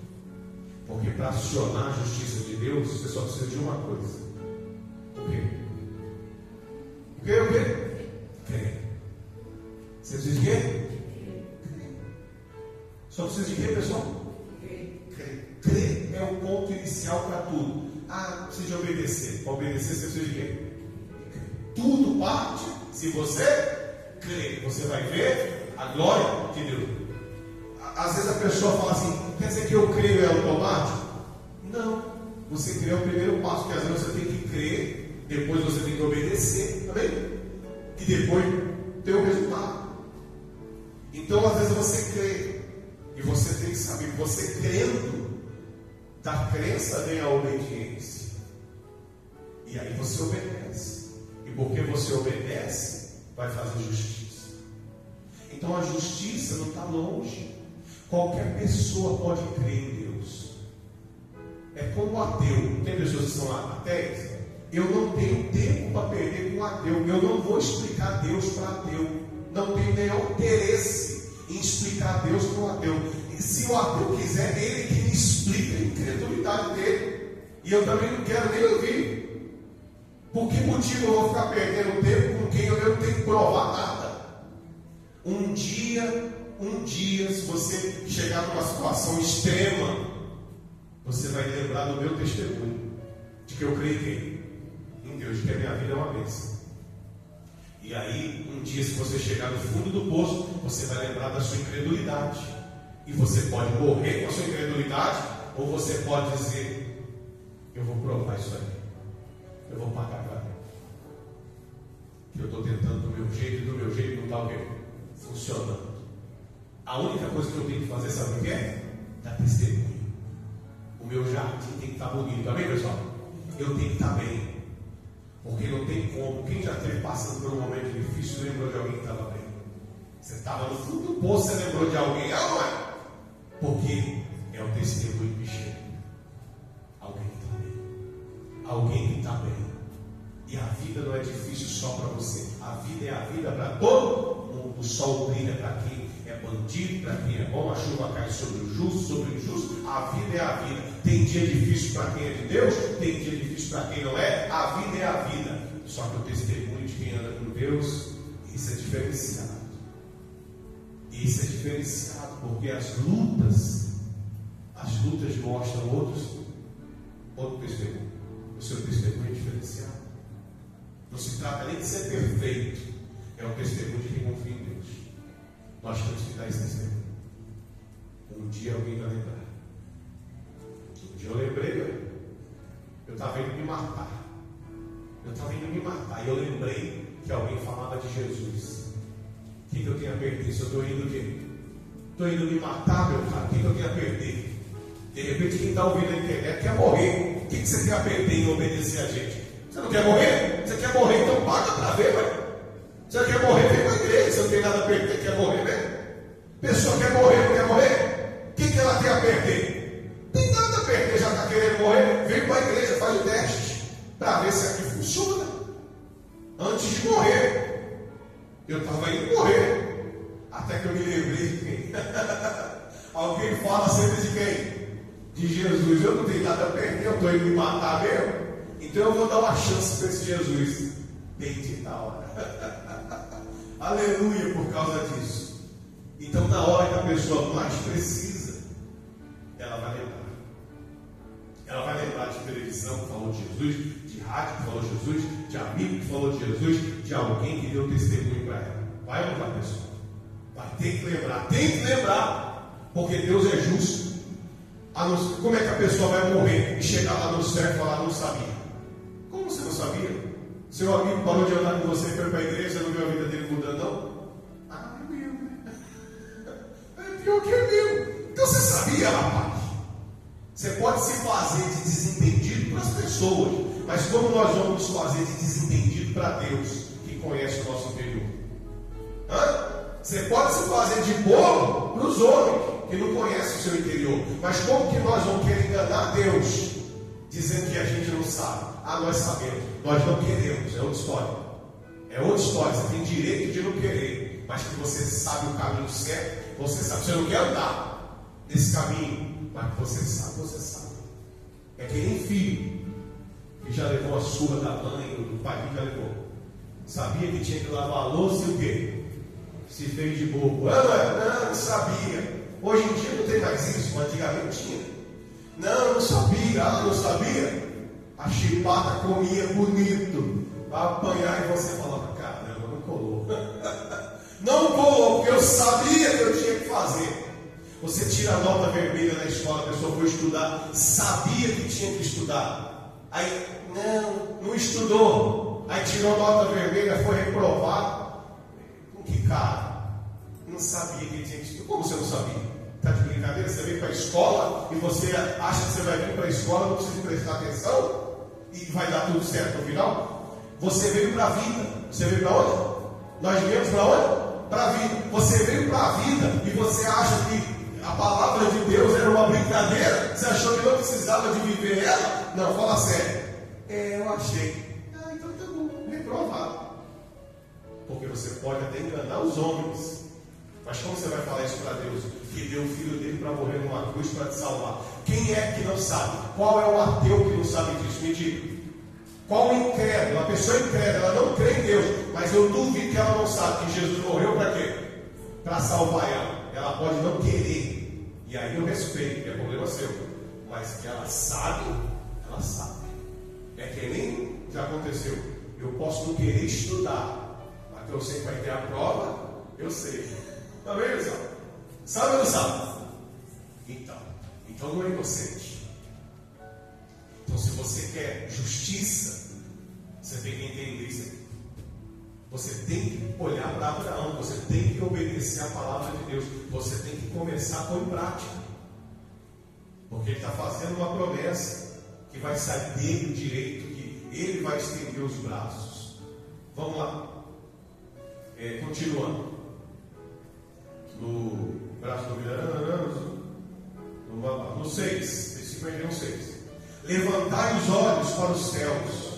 Porque para acionar a justiça de Deus, você só precisa de uma coisa. O quê? O quê? O quê? Crer. Você precisa de quê? Só precisa de quê, pessoal? Crer. Crer é o ponto inicial para tudo. Ah, precisa de obedecer. Para obedecer, você precisa de quê? Tudo parte se você crer. Você vai ver a glória de Deus. Às vezes a pessoa fala assim, quer dizer que eu creio é automático? Não. Você crê é o primeiro passo, que às vezes você tem que crer, depois você tem que obedecer, tá vendo? E depois ter o resultado. Então às vezes você crê, e você tem que saber, você crendo, da crença vem a obediência. E aí você obedece. E porque você obedece, vai fazer justiça. Então a justiça não está longe. Qualquer pessoa pode crer em Deus. É como o ateu. Tem pessoas que são ateias? Eu não tenho tempo para perder com ateu. Eu não vou explicar Deus para ateu. Não tenho nenhum interesse em explicar Deus para o ateu. E se o ateu quiser, ele que me explica a incredulidade dele. E eu também não quero nem ouvir. Por que motivo eu vou ficar perdendo tempo com quem eu não tenho que provar nada? Um dia um dia, se você chegar numa situação extrema, você vai lembrar do meu testemunho, de que eu creio em Deus, de que a minha vida é uma bênção. E aí, um dia, se você chegar no fundo do poço, você vai lembrar da sua incredulidade. E você pode morrer com a sua incredulidade, ou você pode dizer: Eu vou provar isso aí, eu vou pagar para. Que eu estou tentando do meu jeito, e do meu jeito não está? Funcionando. A única coisa que eu tenho que fazer, sabe o que é? Dar testemunho. O meu jardim tem que estar bonito, tá bem, pessoal? Eu tenho que estar bem. Porque não tem como. Quem já esteve passando por um momento difícil lembrou de alguém que estava bem. Você estava no fundo do poço, você lembrou de alguém, ah, não é? Porque é o testemunho que chega. Alguém que está bem. Alguém que está bem. E a vida não é difícil só para você. A vida é a vida para todo mundo. O sol brilha para quem bandido, para quem é bom, a chuva cai sobre o justo, sobre o injusto. A vida é a vida. Tem dia difícil para quem é de Deus, tem dia difícil para quem não é. A vida é a vida. Só que o testemunho de quem anda com Deus, isso é diferenciado. Isso é diferenciado, porque as lutas, as lutas mostram outros, outro testemunho. O seu testemunho é diferenciado. Não se trata nem de ser perfeito, é o testemunho de quem confia. Nós temos que dar esse testemunho. Um dia alguém vai lembrar. Um dia eu lembrei, eu estava indo me matar. Eu estava indo me matar. E eu lembrei que alguém falava de Jesus. O que, que eu tenho a perder? Se eu estou indo quê? Estou indo me matar, meu cara. O que, que eu tenho a perder? De repente, quem está ouvindo a internet quer morrer. O que, que você a perder em obedecer a gente? Você não quer morrer? Você quer morrer, então paga para ver, vai. Você quer morrer, vem para a igreja. Você não tem nada a perder, quer morrer mesmo? Pessoa quer morrer, não quer morrer? O que, que ela tem a perder? Tem nada a perder, já está querendo morrer. Vem para a igreja, faz o teste para ver se aqui funciona. Antes de morrer, eu estava indo morrer. Até que eu me lembrei? Alguém fala sempre de quem? De Jesus. Eu não tenho nada a perder, eu estou indo me matar mesmo. Então eu vou dar uma chance para esse Jesus. Bendita hora. Aleluia por causa disso. Então, na hora que a pessoa mais precisa, ela vai lembrar. Ela vai lembrar de televisão que falou de Jesus, de rádio que falou de Jesus, de amigo que falou de Jesus, de alguém que deu testemunho para ela. Vai ou não vai, pessoal? Vai ter que lembrar, tem que lembrar, porque Deus é justo. Como é que a pessoa vai morrer e chegar lá no céu e falar, não sabia? Como você não sabia? Seu amigo parou de andar com você foi para a igreja, não viu a vida dele mudando, não? Ah, é meu. É pior que é meu. Então você sabia, rapaz. Você pode se fazer de desentendido para as pessoas, mas como nós vamos nos fazer de desentendido para Deus, que conhece o nosso interior? Hã? Você pode se fazer de bolo para os homens, que não conhecem o seu interior. Mas como que nós vamos querer enganar Deus, dizendo que a gente não sabe? Ah, nós sabemos. Nós não queremos. É outra história. É outra história. Você tem direito de não querer. Mas que você sabe o caminho certo. Você sabe. Você não quer andar nesse caminho. Mas que você sabe, você sabe. É que nem filho. Que já levou a surra da mãe, do pai que já levou. Sabia que tinha que lavar a louça e o quê? Se fez de bobo. Ah, não, não sabia. Hoje em dia não tem mais isso, mas antigamente tinha. Não, não sabia. Ah, não sabia. A chipata comia bonito. Para apanhar e você falava, caramba, não colou. não colou, porque eu sabia que eu tinha que fazer. Você tira a nota vermelha na escola, a pessoa foi estudar, sabia que tinha que estudar. Aí, não, não estudou. Aí tirou a nota vermelha, foi reprovado. Com que cara? Não sabia que tinha que estudar. Como você não sabia? Está de brincadeira? Você vem para a escola e você acha que você vai vir para a escola, não precisa prestar atenção e vai dar tudo certo no final? Você veio para a vida. Você veio para onde? Nós viemos para onde? Para a vida. Você veio para a vida e você acha que a palavra de Deus era uma brincadeira? Você achou que não precisava de viver ela? Não, fala sério. É, eu achei. Ah, então tá bom, reprovado. Porque você pode até enganar os homens. Mas como você vai falar isso para Deus? Que deu o filho dele para morrer numa cruz para te salvar. Quem é que não sabe? Qual é o ateu que não sabe disso? Me diga. Qual o incrédulo? A pessoa incrédula, ela não crê em Deus, mas eu duvido que ela não sabe que Jesus morreu para quê? Para salvar ela. Ela pode não querer. E aí eu respeito, é problema seu. Mas que ela sabe, ela sabe. É que nem já aconteceu. Eu posso não querer estudar, mas eu sei que vai ter a prova, eu sei. Está vendo, pessoal? Sabe ou não sabe? Então, então não é inocente. Então, se você quer justiça, você tem que entender isso aqui. Você tem que olhar para Abraão, você tem que obedecer a palavra de Deus, você tem que começar a pôr em prática. Porque ele está fazendo uma promessa que vai sair dele o direito, que ele vai estender os braços. Vamos lá. É, continuando no braço do no, no 6, versículo 6. Levantai os olhos para os céus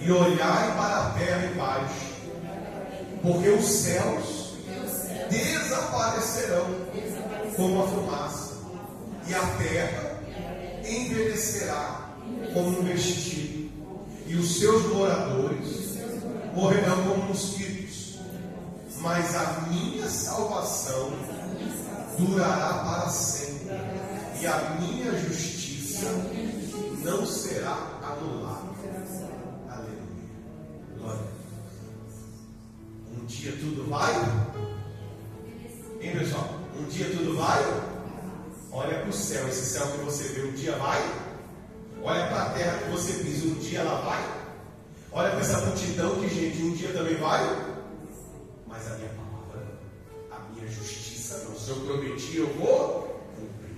e olhai para a terra embaixo, porque os céus desaparecerão como a fumaça, e a terra envelhecerá como um vestido, e os seus moradores morrerão como mosquitos mas a minha salvação durará para sempre, e a minha justiça não será anulada. Aleluia. Glória. Um dia tudo vai? Hein, pessoal? Um dia tudo vai? Olha para o céu, esse céu que você vê, um dia vai? Olha para a terra que você pisa, um dia ela vai? Olha para essa multidão que, gente, um dia também vai? mas a minha palavra, a minha justiça não. Se eu prometi, eu vou cumprir.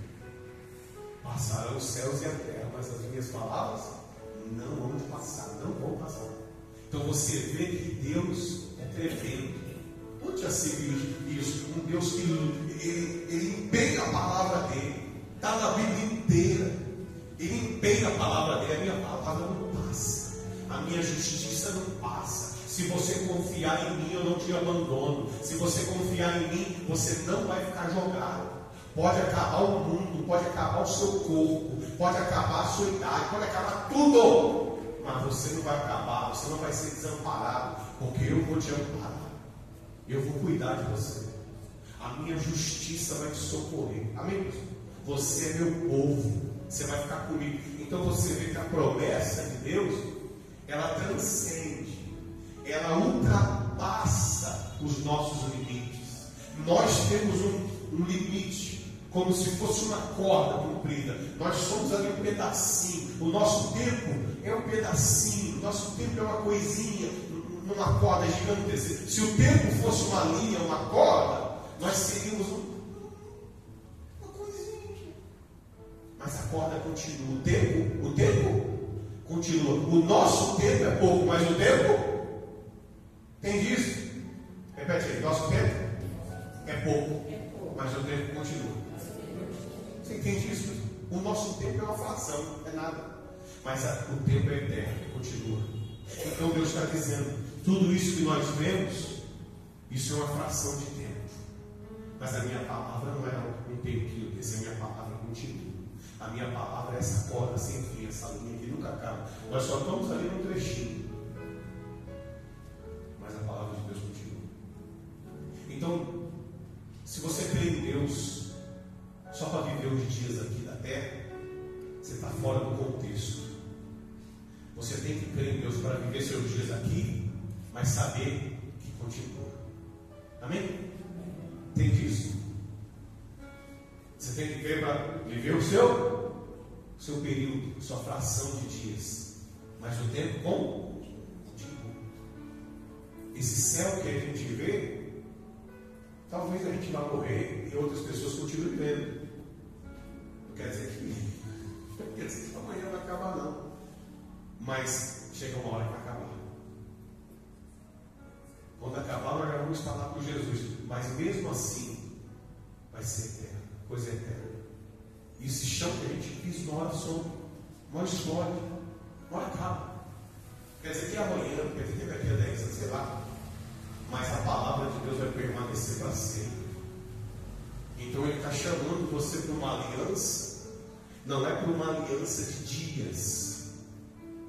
Passarão os céus e a terra, mas as minhas palavras não vão passar, não vão passar. Então você vê que Deus é tremendo. Onde já se viu isso? Um Deus que ele, ele empenha a palavra dele. Está na Bíblia inteira. Ele empenha a palavra dele. A minha palavra não passa. A minha justiça não passa. Se você confiar em mim, eu não te abandono. Se você confiar em mim, você não vai ficar jogado. Pode acabar o mundo, pode acabar o seu corpo, pode acabar a sua idade, pode acabar tudo. Mas você não vai acabar, você não vai ser desamparado, porque eu vou te amparar. Eu vou cuidar de você. A minha justiça vai te socorrer. Amém? Você é meu povo. Você vai ficar comigo. Então você vê que a promessa de Deus, ela transcende ela ultrapassa os nossos limites. Nós temos um, um limite, como se fosse uma corda comprida. Nós somos ali um pedacinho. O nosso tempo é um pedacinho. O nosso tempo é uma coisinha, numa corda gigantesca. Se o tempo fosse uma linha, uma corda, nós seríamos um. Mas a corda continua. O tempo, o tempo continua. O nosso tempo é pouco, mas o tempo Entende isso? Repete aí, nosso tempo é pouco, mas o tempo continua. Você entende isso? O nosso tempo é uma fração, é nada. mas a, o tempo é eterno, continua. Então Deus está dizendo: tudo isso que nós vemos, isso é uma fração de tempo. Mas a minha palavra não é um tempinho desse, a minha palavra continua. A minha palavra é essa corda sem fim, essa linha que nunca acaba. Nós só estamos ali num trechinho. Mas a palavra de Deus continua. Então, se você crê em Deus só para viver os dias aqui da terra, você está fora do contexto. Você tem que crer em Deus para viver seus dias aqui, mas saber que continua. Amém? Tem isso. Você tem que crer para viver o seu, seu período, sua fração de dias. Mas o tempo com esse céu que a gente vê, talvez a gente vá morrer e outras pessoas continuem vivendo. Não quer dizer que, não quer dizer que amanhã vai acabar, não. Mas chega uma hora que vai acabar. Quando acabar, nós já vamos estar lá com Jesus. Mas mesmo assim, vai ser eterno, coisa eterna. E esse chão que a gente pisa uma hora some, uma hora acaba. Quer dizer que amanhã, quer dizer que daqui a 10 anos, sei lá. Mas a palavra de Para sempre. Então ele está chamando você para uma aliança, não é para uma aliança de dias,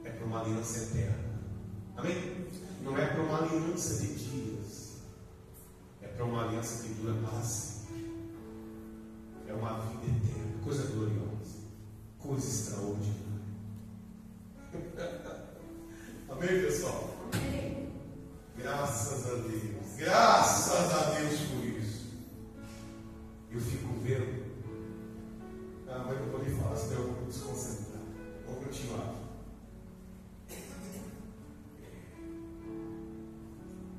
é para uma aliança eterna. Amém? Não é para uma aliança de dias, é para uma aliança que dura para sempre. É uma vida eterna, coisa gloriosa, coisa extraordinária. Amém, pessoal? Amém. Graças a Deus, graças a Deus por isso. Eu fico vendo. Ah, mas não vou nem falar, senão eu vou me desconcentrar. Vamos continuar.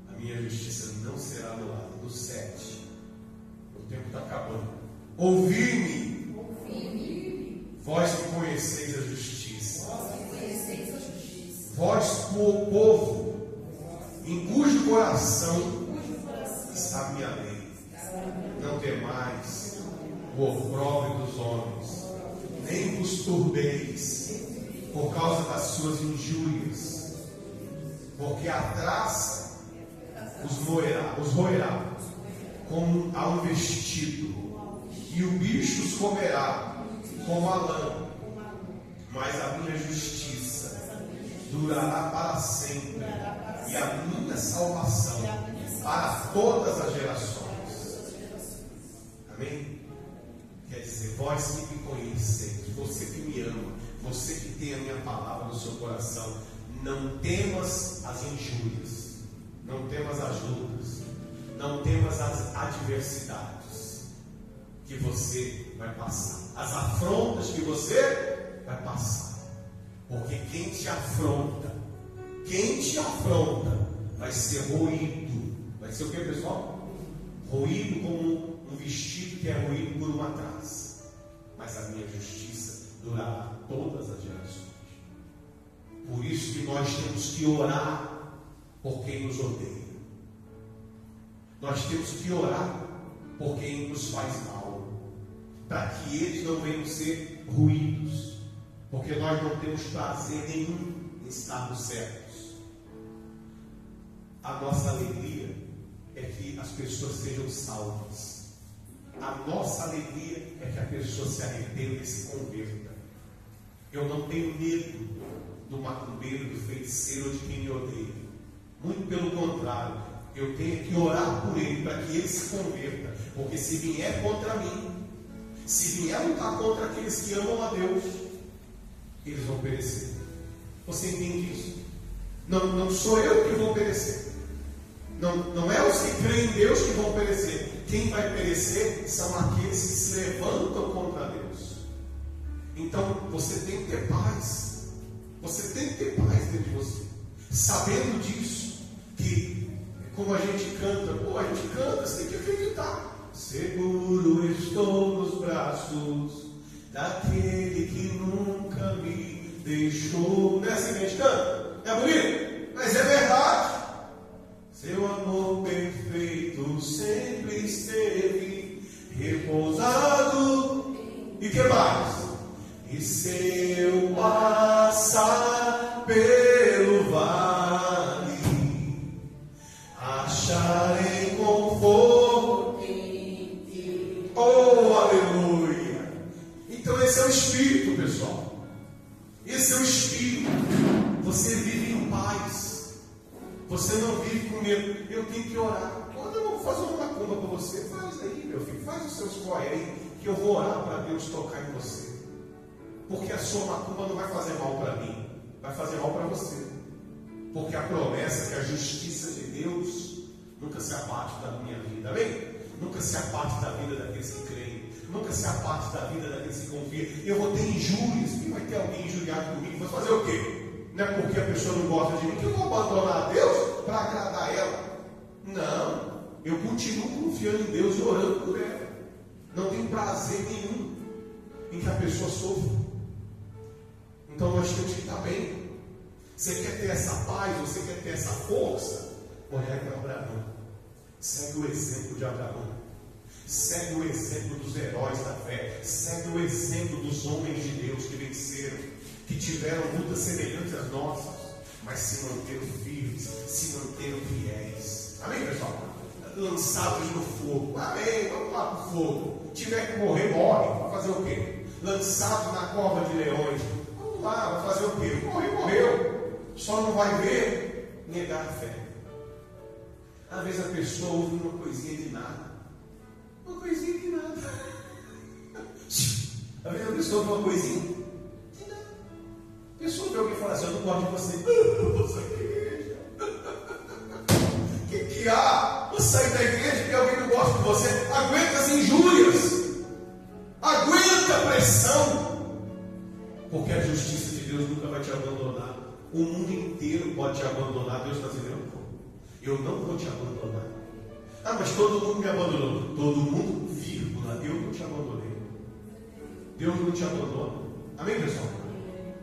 A minha justiça não será anulada. Do 7. O tempo está acabando. Ouvi-me. Ouvi-me. Vós que conheceis a justiça. Vós que conheceis a justiça. Vós, o povo, em Cujo coração está a lei. Não temais o opróbrio dos homens, nem vos turbeis por causa das suas injúrias, porque a traça os moerá, os roerá como a um vestido, e o bicho os comerá como a lã, mas a minha justiça durará para sempre, e a minha salvação para todas as gerações. Amém? Quer dizer, vós que me conheceis, você que me ama, você que tem a minha palavra no seu coração, não temas as injúrias, não temas as lutas, não temas as adversidades que você vai passar, as afrontas que você vai passar. Porque quem te afronta, quem te afronta, vai ser roído. Vai ser o que, pessoal? Roído como um vestido que é roído por uma traça. Mas a minha justiça durará todas as gerações. Por isso que nós temos que orar por quem nos odeia. Nós temos que orar por quem nos faz mal. Para que eles não venham ser ruídos. Porque nós não temos prazer nenhum em estarmos certos. A nossa alegria é que as pessoas sejam salvas. A nossa alegria é que a pessoa se arrependa e se converta. Eu não tenho medo do macumbeiro, do feiticeiro ou de quem me odeia. Muito pelo contrário, eu tenho que orar por ele para que ele se converta. Porque se vier contra mim, se vier lutar contra aqueles que amam a Deus, eles vão perecer. Você entende isso? Não, não sou eu que vou perecer. Não, não é os que creem em Deus que vão perecer. Quem vai perecer são aqueles que se levantam contra Deus. Então você tem que ter paz. Você tem que ter paz dentro de você. Sabendo disso, que como a gente canta, pô, a gente canta, você tem que acreditar. Seguro estou nos braços daquele que nunca me deixou. Não é assim que a gente canta? É bonito? Mas é verdade. Seu amor perfeito sempre esteve repousado. E que mais? E seu passar no vale, acharei conforto. Oh, aleluia! Então esse é o Espírito, pessoal. Esse é o Espírito. Você vive em paz. Você não vive com medo. Eu tenho que orar. Quando eu vou fazer uma macumba para você, faz aí, meu filho. Faz os seus corre aí, que eu vou orar para Deus tocar em você. Porque a sua macumba não vai fazer mal para mim, vai fazer mal para você. Porque a promessa que a justiça de Deus nunca se abate da minha vida, amém? Nunca se abate da vida daqueles que creem, nunca se abate da vida daqueles que confiam. Eu vou ter injúrias, e vai ter alguém injuriado comigo, vou fazer o quê? Não é porque a pessoa não gosta de mim que eu vou abandonar a Deus para agradar ela. Não, eu continuo confiando em Deus e orando por ela. Não tenho prazer nenhum em que a pessoa sofra. Então nós temos que estar bem. Você quer ter essa paz, você quer ter essa força? Olha para Abraão. Segue o exemplo de Abraão. Segue o exemplo dos heróis da fé. Segue o exemplo dos homens de Deus que venceram, que tiveram lutas semelhantes às nossas, mas se manteram firmes, se manteram fiéis. Amém, pessoal? Lançados no fogo. Amém. Vamos lá para o fogo. Tiver que morrer, morre. Vai fazer o quê? Lançados na cova de leões. Vamos lá, vai fazer o quê? Morreu, morreu. Só não vai ver negar a fé. Às vezes a pessoa ouve uma coisinha de nada. Uma coisinha de nada. Às vezes a pessoa ouve uma coisinha pessoa vê alguém e fala assim, eu não gosto de você. É igreja. O que, que há? Você sair da igreja porque alguém não gosta de você. Aguenta as injúrias. Aguenta a pressão. Porque a justiça de Deus nunca vai te abandonar. O mundo inteiro pode te abandonar. Deus está dizendo, eu não vou te abandonar. Ah, mas todo mundo me abandonou. Todo mundo, vírgula, eu não te abandonei. Deus não te abandona. Amém, pessoal?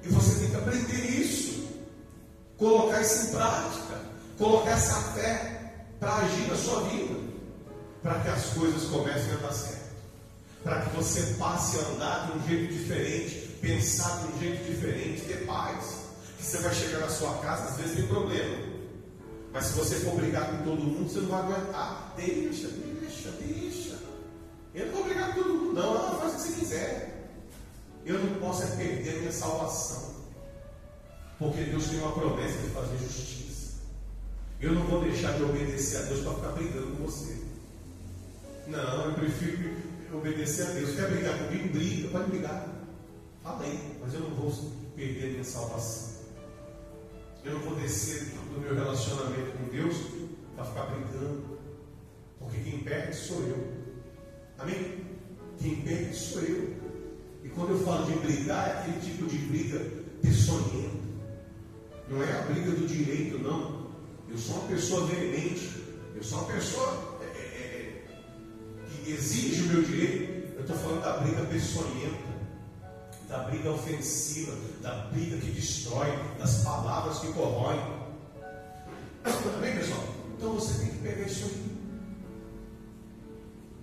E você tem que aprender isso. Colocar isso em prática. Colocar essa fé para agir na sua vida. Para que as coisas comecem a dar certo. Para que você passe a andar de um jeito diferente. Pensar de um jeito diferente. Ter paz. Que você vai chegar na sua casa, às vezes tem problema. Mas se você for brigar com todo mundo, você não vai aguentar. Deixa, deixa, deixa. Eu não vou brigar com todo mundo, não. não faz o que você quiser. Eu não posso é perder a minha salvação. Porque Deus tem uma promessa de fazer justiça. Eu não vou deixar de obedecer a Deus para ficar brigando com você. Não, eu prefiro obedecer a Deus. Quer brigar comigo? Briga, pode brigar. Fala aí, mas eu não vou perder a minha salvação. Eu não vou descer do meu relacionamento com Deus para ficar brincando. Porque quem perde sou eu. Amém? Quem perde sou eu. E quando eu falo de brigar, é aquele tipo de briga peçonhenta. Não é a briga do direito, não. Eu sou uma pessoa veemente. Eu sou uma pessoa é, é, é que exige o meu direito. Eu estou falando da briga peçonhenta da briga ofensiva, da briga que destrói, das palavras que corroem. Amém, pessoal? Então você tem que pegar isso aí.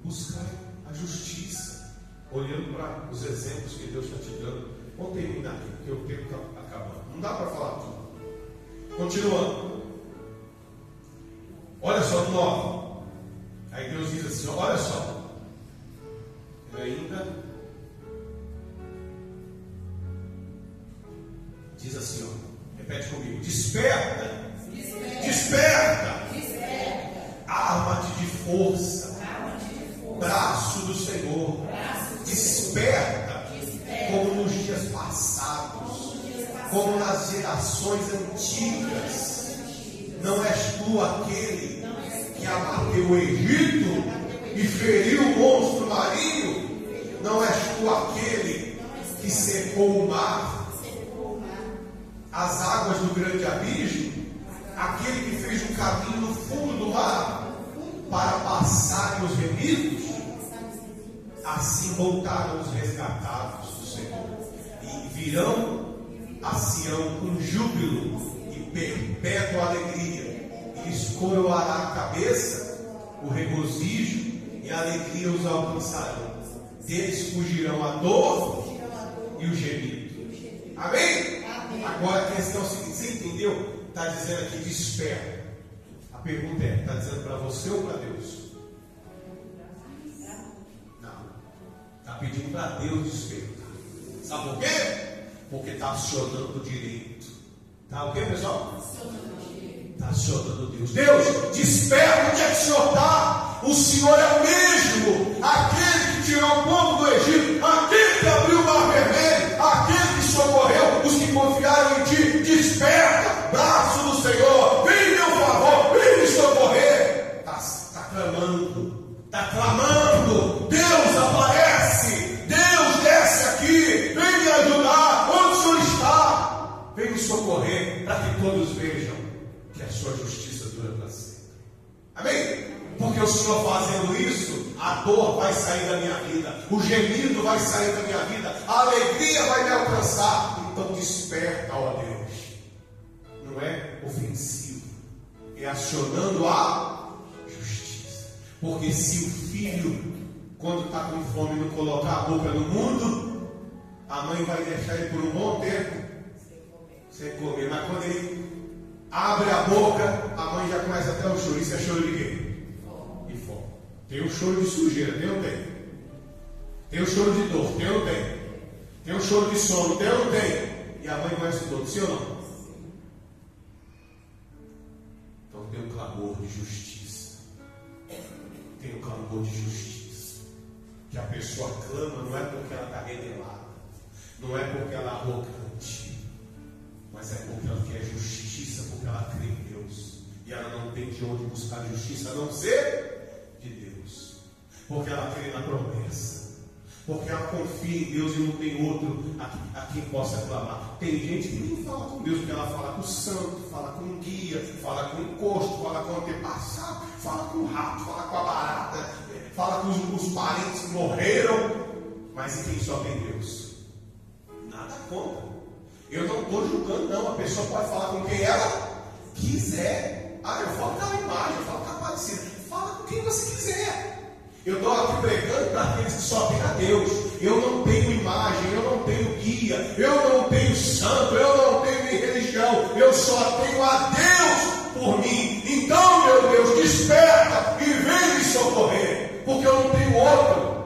Buscar a justiça, olhando para os exemplos que Deus está te dando. Vamos terminar aqui, porque o tempo está acabando. Não dá para falar tudo. Continuando. Olha só, no 9. Aí Deus diz assim: olha voltaram os resgatados do Senhor e virão a Sião com júbilo e perpétua alegria, e lhes coroará a cabeça, o regozijo e a alegria os alcançarão. Deles fugirão a dor e o gemido. Amém? Agora a questão é o seguinte: você entendeu está dizendo aqui, desperta. A pergunta é, está dizendo para você ou para Deus? Está pedindo para Deus despertar. Sabe por quê? Porque está acionando o direito. Tá o quê, pessoal? Está acionando Deus. Deus, desperta onde é que o Senhor está. O Senhor é o mesmo, aquele que tirou o povo do Egito, aquele que abriu o mar vermelho, aquele que socorreu os que confiaram em ti. Desperta, braço do Senhor, vem em meu favor, vem me socorrer. Está tá clamando, está clamando. Sua justiça dura para sempre. Amém? Porque o Senhor fazendo isso, a dor vai sair da minha vida, o gemido vai sair da minha vida, a alegria vai me alcançar. Então desperta, ó Deus. Não é ofensivo, é acionando a justiça. Porque se o filho, quando está com fome, não colocar a boca no mundo, a mãe vai deixar ele por um bom tempo sem comer. Mas quando ele abre a boca, a mãe já começa até o choro. Isso é choro de quê? De fome. Tem o choro de sujeira, tem ou não tem? Tem o choro de dor, tem ou não tem? Tem o choro de sono, tem ou não tem? E a mãe conhece todo, sim ou não? Então tem um clamor de justiça. Tem um clamor de justiça. Que a pessoa clama não é porque ela está revelada, não é porque ela é arrogante, mas é porque ela quer justiça, porque ela crê em Deus. E ela não tem de onde buscar justiça a não ser de Deus. Porque ela crê na promessa. Porque ela confia em Deus e não tem outro a, a quem possa clamar. Tem gente que nem fala com Deus, porque ela fala com o santo, fala com o guia, fala com o encosto, fala com o antepassado, fala com o rato, fala com a barata, fala com os, os parentes que morreram. Mas quem só tem Deus? Nada contra. Eu não estou julgando, não. A pessoa pode falar com quem ela quiser. Ah, eu falo com a imagem, eu falo com a parecida. Fala com quem você quiser. Eu estou aqui pregando para aqueles que só têm a Deus. Eu não tenho imagem, eu não tenho guia, eu não tenho santo, eu não tenho religião. Eu só tenho a Deus por mim. Então, meu Deus, desperta e vem me socorrer, porque eu não tenho outro.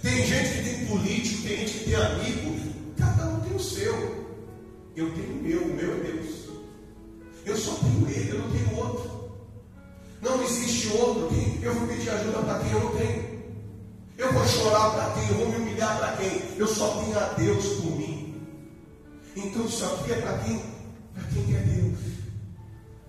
Tem gente que tem político, tem gente que tem amigo, cada um tem o seu. Eu tenho o meu, o meu é Deus. Eu só tenho Ele, eu não tenho outro. Não existe outro. Eu vou pedir ajuda para quem eu não tenho. Eu vou chorar para quem? Eu vou me humilhar para quem? Eu só tenho a Deus por mim. Então isso aqui é para quem? Para quem quer Deus.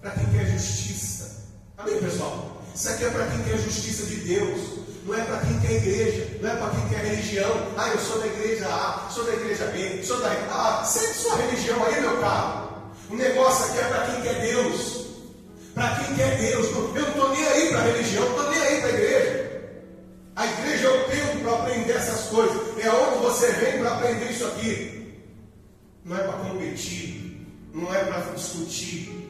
Para quem quer justiça. Amém, pessoal? Isso aqui é para quem quer justiça de Deus. Não é para quem quer igreja, não é para quem quer religião. Ah, eu sou da igreja A, sou da igreja B, sou da. Ah, sempre sua religião aí, meu caro. O negócio aqui é para quem quer Deus. Para quem quer Deus. Eu não estou nem aí para a religião, não estou nem aí para a igreja. A igreja é o tempo para aprender essas coisas. É onde você vem para aprender isso aqui. Não é para competir, não é para discutir.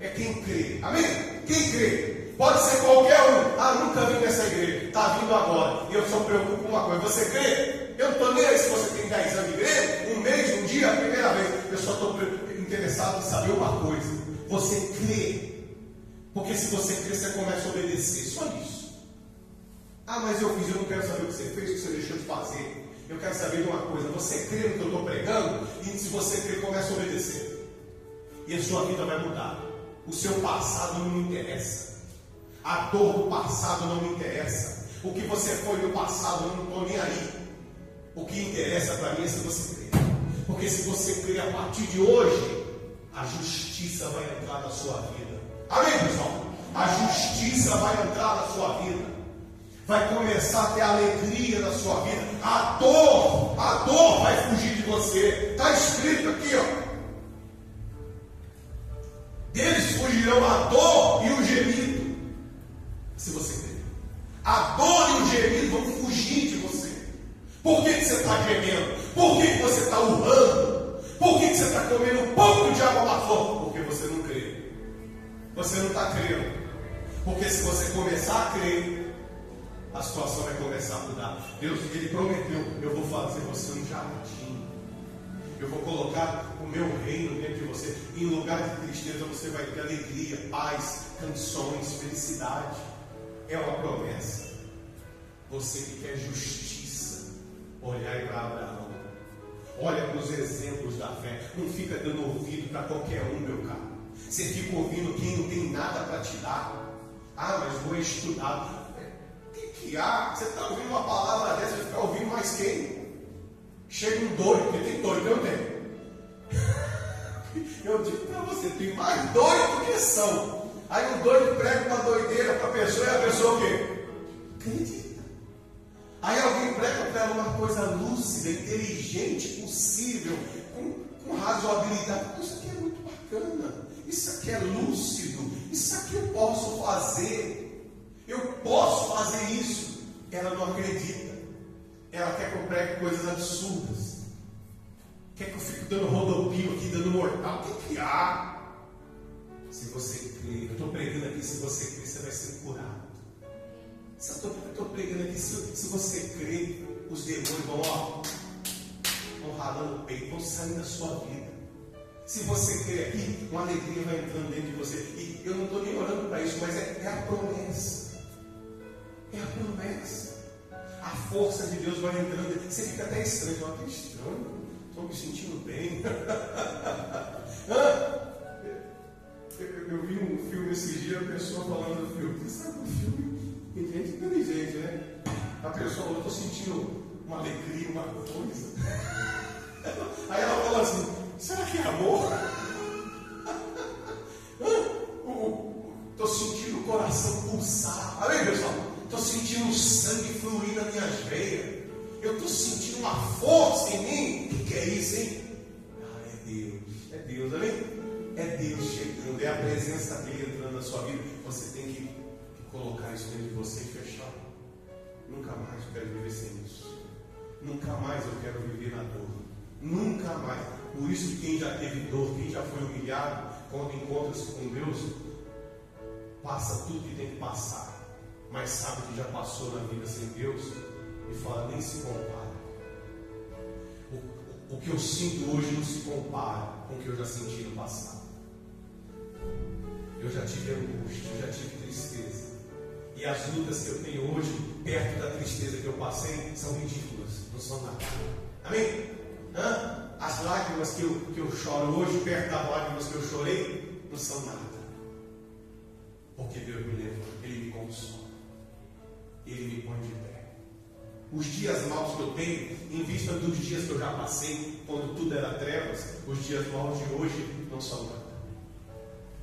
É quem crê. Amém? Quem crê? Pode ser qualquer um. Ah, nunca vim nessa igreja. Está vindo agora. E eu só preocupo com uma coisa. Você crê? Eu não estou nem aí se você tem 10 anos de igreja, um mês, um dia, a primeira vez. Eu só estou interessado em saber uma coisa. Você crê? Porque se você crê, você começa a obedecer. Só isso. Ah, mas eu fiz, eu não quero saber o que você fez, o que você deixou de fazer. Eu quero saber de uma coisa. Você crê no que eu estou pregando? E se você crê, começa a obedecer. E a sua vida vai mudar. O seu passado não me interessa. A dor do passado não me interessa. O que você foi no passado, não estou nem aí. O que interessa para mim é se você crê. Porque se você crê a partir de hoje, a justiça vai entrar na sua vida. Amém, pessoal? A justiça vai entrar na sua vida. Vai começar a ter alegria na sua vida. A dor, a dor vai fugir de você. Está escrito aqui, ó. Deles fugirão a dor e o gemido. Se você crer. A dor e o gemido vão fugir de você. Por que, que você está gemendo? Por que, que você está urrando? Por que, que você está comendo um pouco de água passou? Porque você não crê. Você não está crendo. Porque se você começar a crer, a situação vai começar a mudar. Deus, Ele prometeu: eu vou fazer você um jardim. Eu vou colocar o meu reino dentro de você. Em lugar de tristeza, você vai ter alegria, paz, canções, felicidade. É uma promessa. Você que quer justiça, olhar para Abraão. Olha para os exemplos da fé. Não fica dando ouvido para qualquer um, meu caro. Você fica ouvindo quem não tem nada para te dar. Ah, mas vou estudar. O que, que há? Você está ouvindo uma palavra dessa, você fica ouvindo mais quem? Chega um doido, porque tem doido, eu tenho. Eu digo para você, tem mais doido do que são. Aí o doido prega uma doideira para a pessoa e a pessoa o quê? Acredita. Aí alguém prega para ela uma coisa lúcida, inteligente, possível, com, com razoabilidade. Isso aqui é muito bacana. Isso aqui é lúcido. Isso aqui eu posso fazer. Eu posso fazer isso. Ela não acredita. Ela quer que eu pregue coisas absurdas. Quer que eu fique dando rodopio aqui, dando mortal? O que, que há? Se você crê, eu estou pregando aqui, se você crê, você vai ser curado. Eu estou pregando aqui, se, se você crê, os demônios vão, ó, vão ralando o peito, vão saindo da sua vida. Se você crê aqui, uma alegria vai entrando dentro de você. E eu não estou nem orando para isso, mas é, é a promessa. É a promessa. A força de Deus vai entrando. Você fica até estranho, fala, que estranho. Estou me sentindo bem. eu, eu, vi um filme esses dias, a pessoa falando do filme. Você sabe um filme? Tem gente inteligente, né? A pessoa falou, estou sentindo uma alegria, uma coisa. Aí ela fala assim, será que é amor? Estou sentindo o coração pulsar. Amém, pessoal? Estou sentindo o sangue fluir nas minhas veias. Eu estou sentindo uma força em mim. O que, que é isso, hein? Ah, é Deus. É Deus, amém? É Deus chegando. É a presença dele entrando na sua vida. Você tem que, colocar isso dentro de você e fechar. Nunca mais eu quero viver sem isso. Nunca mais eu quero viver na dor. Nunca mais. Por isso, quem já teve dor, quem já foi humilhado, quando encontra-se com Deus, passa tudo que tem que passar. Mas sabe que já passou na vida sem Deus e fala, nem se compara. O, o que eu sinto hoje não se compara com o que eu já senti no passado. Eu já tive angústia, eu já tive tristeza. E as lutas que eu tenho hoje, perto da tristeza que eu passei, são ridículas, não são nada. Amém? Hã? As lágrimas que eu, que eu choro hoje, perto das lágrimas que eu chorei, não são nada. Porque Deus me levou, Ele me consola, Ele me põe de pé. Os dias maus que eu tenho, em vista dos dias que eu já passei, quando tudo era trevas, os dias maus de hoje não são nada.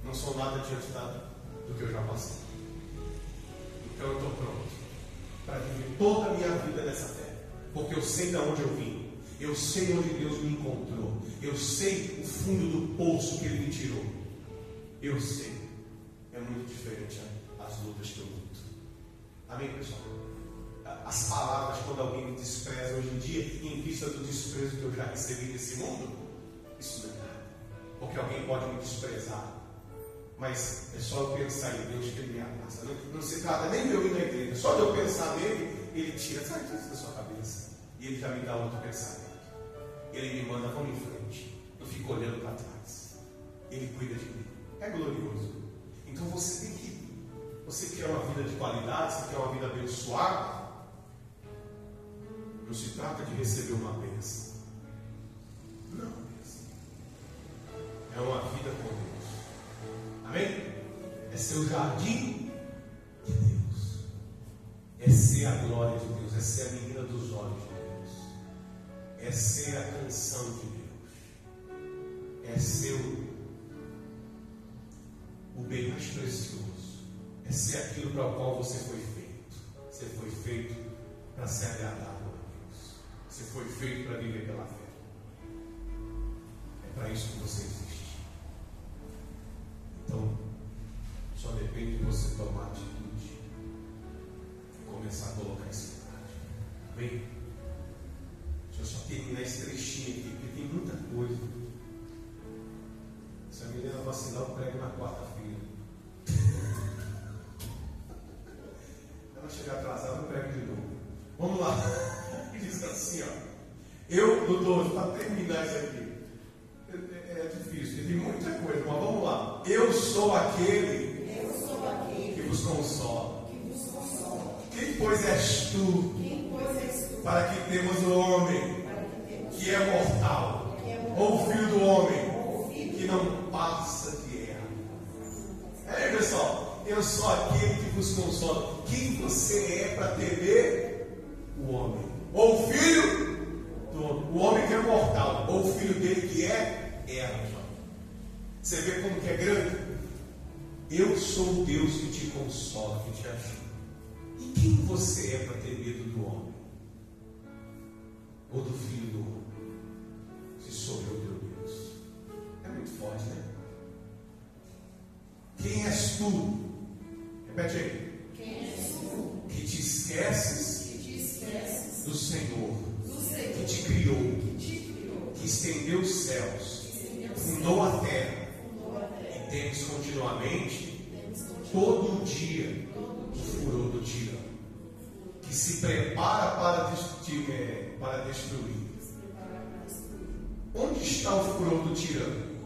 Não são nada diante do que eu já passei. Então eu estou pronto para viver toda a minha vida nessa terra. Porque eu sei de onde eu vim. Eu sei onde Deus me encontrou. Eu sei o fundo do poço que Ele me tirou. Eu sei. É muito diferente as lutas que eu luto. Amém, pessoal? As palavras, quando alguém me despreza hoje em dia, em vista do desprezo que eu já recebi desse mundo, isso não é nada. Porque alguém pode me desprezar. Mas é só eu pensar em Deus que Ele me abraça. Não, não se trata nem de eu ir na igreja. Só de eu pensar nele, Ele tira, sai da sua cabeça. E Ele já me dá outro pensamento. Ele me manda, vamos em frente. Não fico olhando para trás. Ele cuida de mim. É glorioso. Então você tem que. Você quer uma vida de qualidade, você quer uma vida abençoada. Não se trata de receber uma bênção. Não, bênção. É uma vida com Deus. Amém? É ser o jardim de Deus. É ser a glória de Deus. É ser a menina dos olhos de Deus. É ser a canção de Deus. É ser o, bem mais precioso. É ser aquilo para o qual você foi feito. Você foi feito para ser agradável a Deus. Você foi feito para viver pela fé. É para isso que você existe. Então, só depende de você tomar atitude e começar a colocar isso em prática. Amém? Deixa eu só terminar esse trechinho aqui, porque tem muita coisa. Se a menina vacinar, eu prego na quarta-feira. Ela chegar atrasada, eu prego de novo. Vamos lá. Diz assim, ó. Eu, doutor, para terminar isso aqui. Sou aquele Eu sou aquele que vos consola. que vos consola. Quem, pois, és tu Quem, pois, és tu para que temos o homem que temos que é mortal, que é bom ou o filho do homem filho que não passa de erro? É, pessoal, eu sou aquele que vos consola. Quem você é para temer? O homem. Ou o filho do homem. O homem que é mortal. Ou o filho dele que é erva. Você vê como que é grande? Eu sou o Deus que te consola, que te ajuda. E quem você é para ter medo do homem? Ou do filho do homem? Se sou eu, teu Deus. É muito forte, né? Quem és tu? Repete aí. Quem és tu Que te esqueces que te esqueces do Senhor, do que Senhor te criou, que te criou, que estendeu os céus, que fundou a terra, e continuamente, Temos continuado todo dia, o furor do tirano, que se prepara para, desti- é, para destruir. destruir. Onde está o furor do tirano?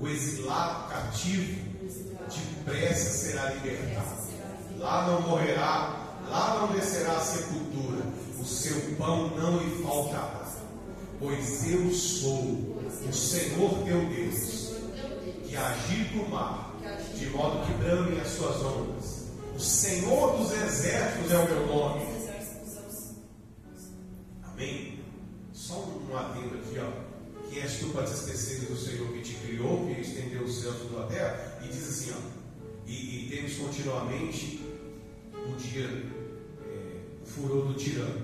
O exilado cativo depressa será libertado. Lá não morrerá, lá não descerá a sepultura, o seu pão não lhe faltará. Pois eu sou o Senhor teu Deus, que agite o mar, de modo que bramem as suas ondas. O Senhor dos exércitos é o meu nome. Amém? Só um adendo aqui, ó. Que és tu para te do Senhor que te criou, que estendeu os céus da terra, e diz assim, ó. E, e temos continuamente o dia, é, o furor do tirano,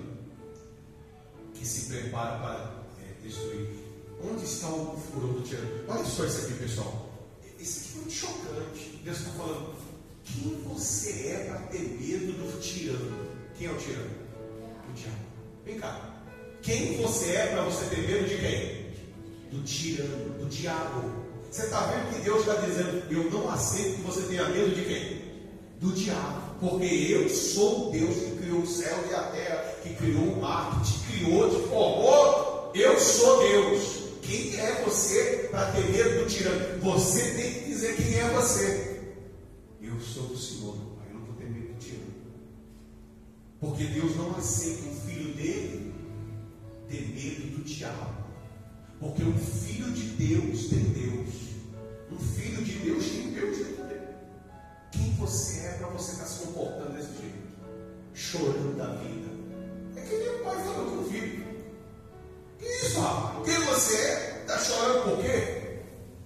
que se prepara para é, destruir. Onde está o furor do tirano? Olha só isso aqui, pessoal. Isso aqui é muito chocante. Deus está falando, quem você é para ter medo do tirano? Quem é o tirano? O diabo. Vem cá. Quem você é para você ter medo de quem? Do tirano, do diabo. Você está vendo que Deus está dizendo: Eu não aceito que você tenha medo de quem? Do diabo. Porque eu sou Deus que criou o céu e a terra, que criou o mar, que te criou, te formou. Eu sou Deus. Quem é você para ter medo do tirano? Você tem que dizer quem é você. Eu sou o Senhor, Pai. Eu não vou ter medo do tirano. Porque Deus não aceita um filho dele ter medo do diabo. Porque um filho de Deus tem Deus. Um filho de Deus tem Deus dentro dele. Quem você é para você estar se comportando desse jeito? Chorando da vida. É que nem o pai falou com o filho. Isso, rapaz? Quem você é? Está chorando por quê?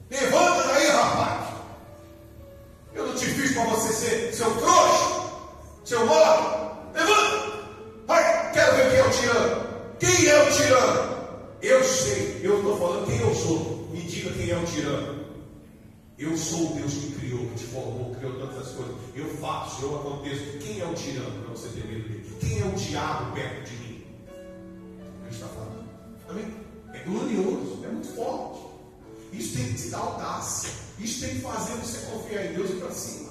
Levanta daí, rapaz. Eu não te fiz para você ser seu trouxa, seu mole. Levanta! Vai, quero ver quem é o tirano. Quem é o tirano? Eu sei, eu estou falando quem eu sou. Me diga quem é o tirano. Eu sou o Deus que criou, que te formou, criou todas as coisas. Eu faço, eu aconteço. Quem é o tirano para você ter medo dele? Quem é o diabo perto de mim? Ele está falando. É glorioso, é muito forte. Isso tem que te dar audácia. Isso tem que fazer você confiar em Deus e para cima.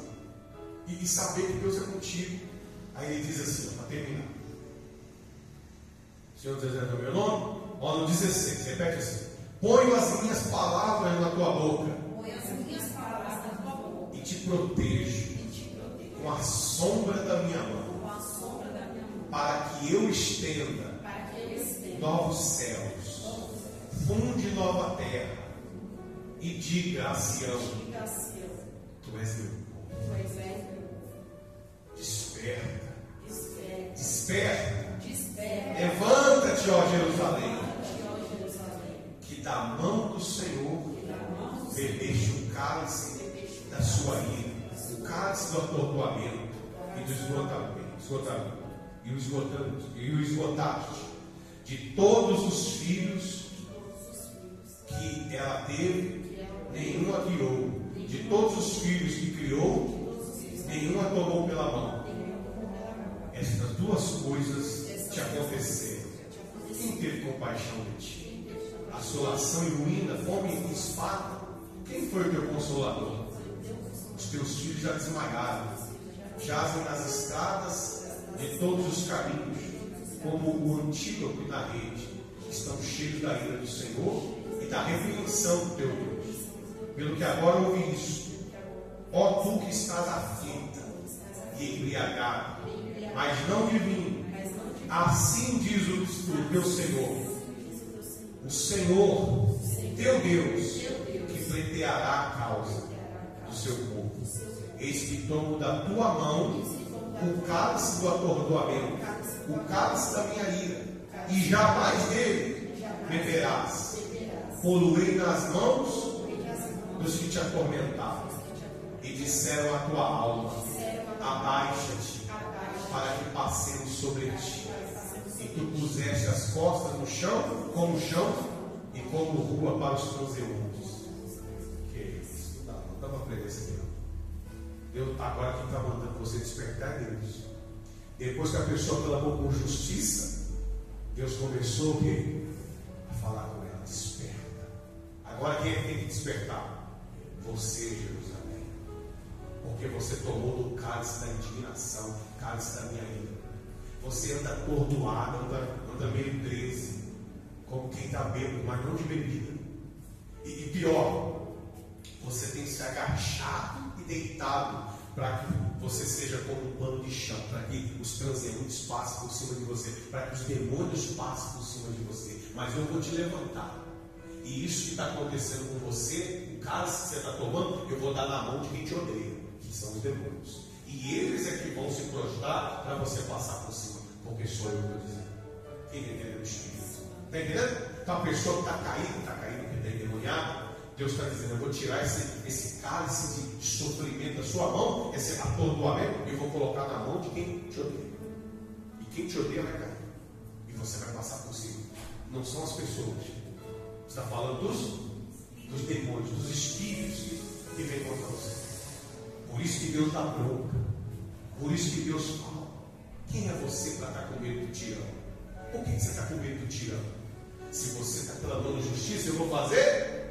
E, e saber que Deus é contigo. Aí ele diz assim, para terminar. Senhor dos Exércitos é o meu nome? Ó, no 16, repete assim. Ponho as minhas palavras na tua boca Põe as minhas palavras na tua boca e te protejo e te protejo com a sombra da minha mão, com a sombra da minha mão, para que eu estenda para que eu estenda novos céus, funde nova terra, e diga a Sião: Tu és meu povo. tu és velho, Desperta, desperta, levanta-te, ó Jerusalém, que da mão do Senhor bebeste o cálice da sua ira, o cálice do atordoamento e do esgotamento, esgotamento. E e o esgotaste de todos os filhos que ela teve, que ela nenhum a guiou, de todos os filhos que criou, todos os filhos nenhum a tomou pela mão. Estas duas coisas te aconteceram. Quem teve compaixão de ti? Assolação e ruína, fome e espada. Quem foi teu consolador? Os teus filhos já desmaiaram, jazem nas estradas de todos os caminhos, como o antílope na rede. Estão cheios da ira do Senhor e da repreensão do teu Deus. pelo que agora ouviste, ó tu que estás aflita e embriagado, mas não de vinho. Assim diz o, o teu Senhor, o Senhor, teu Deus, que pleiteará a causa do seu povo. Eis que tomo da tua mão o cálice do atordoamento, o cálice da minha ira, e jamais dele beberás. Poluei nas mãos dos que te atormentavam, e disseram à tua alma: Abaixa-te, para que passemos sobre ti. E tu puseste as costas no chão, como chão, e como rua para os transeuntes. Que isso? Não dá, não dá para aprender isso aqui, não. Deus, agora quem está mandando você despertar é Deus. Depois que a pessoa clamou por justiça, Deus começou? A falar com ela, desperta. Agora quem é que tem que despertar? Você, Jerusalém. Porque você tomou do cálice da indignação, cálice da minha ira. Você anda atordoado, anda, anda meio 13, como quem está bêbado, mas não de bebida. E, e pior, você tem se agachado deitado para que você seja como um pano de chão, para que os transeuntes passem por cima de você, para que os demônios passem por cima de você. Mas eu vou te levantar. E isso que está acontecendo com você, o cálice que você está tomando, eu vou dar na mão de quem te odeia, que são os demônios. E eles é que vão se prostrar para você passar por cima, porque sou eu que estou dizendo. Quem está entendendo o Espírito? Está entendendo? Então a pessoa que está caída, está caída porque está endemoniada, Deus está dizendo, eu vou tirar esse, esse cálice de, sofrimento da sua mão, esse atordoamento, e vou colocar na mão de quem te odeia. E quem te odeia vai cair. E você vai passar por cima. Não são as pessoas. Está falando dos, dos demônios, dos espíritos que, vêm contra você. Por isso que Deus dá bronca. Por isso que Deus fala. Quem é você para estar com medo do tirano? Por que você está com medo do tirano? Se você está clamando justiça, eu vou fazer.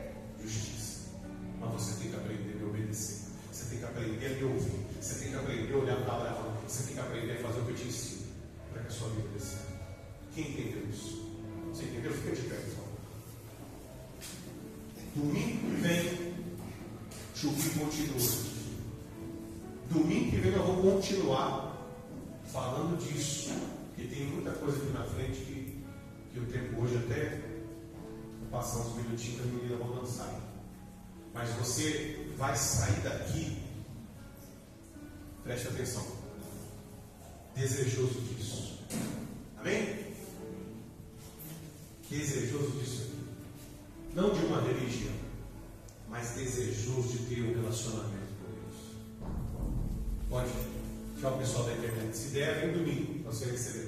Mas você tem que aprender a obedecer. Você tem que aprender a me ouvir. Você tem que aprender a olhar para ela. Você tem que aprender a fazer o que eu te ensino. Para que a sua vida certo. Quem entendeu isso? Você entendeu? Fica de pé, por favor. Domingo que vem, Chupi continua. Domingo que vem nós vamos continuar falando disso. Porque tem muita coisa aqui na frente que, que o tempo hoje até passar uns minutinhos as meninas vão dançar. Mas você vai sair daqui, preste atenção, desejoso disso. Amém? Desejoso disso aqui. Não de uma religião, mas desejoso de ter um relacionamento com Deus. Pode o pessoal da internet. Se der, vem domingo, você receber.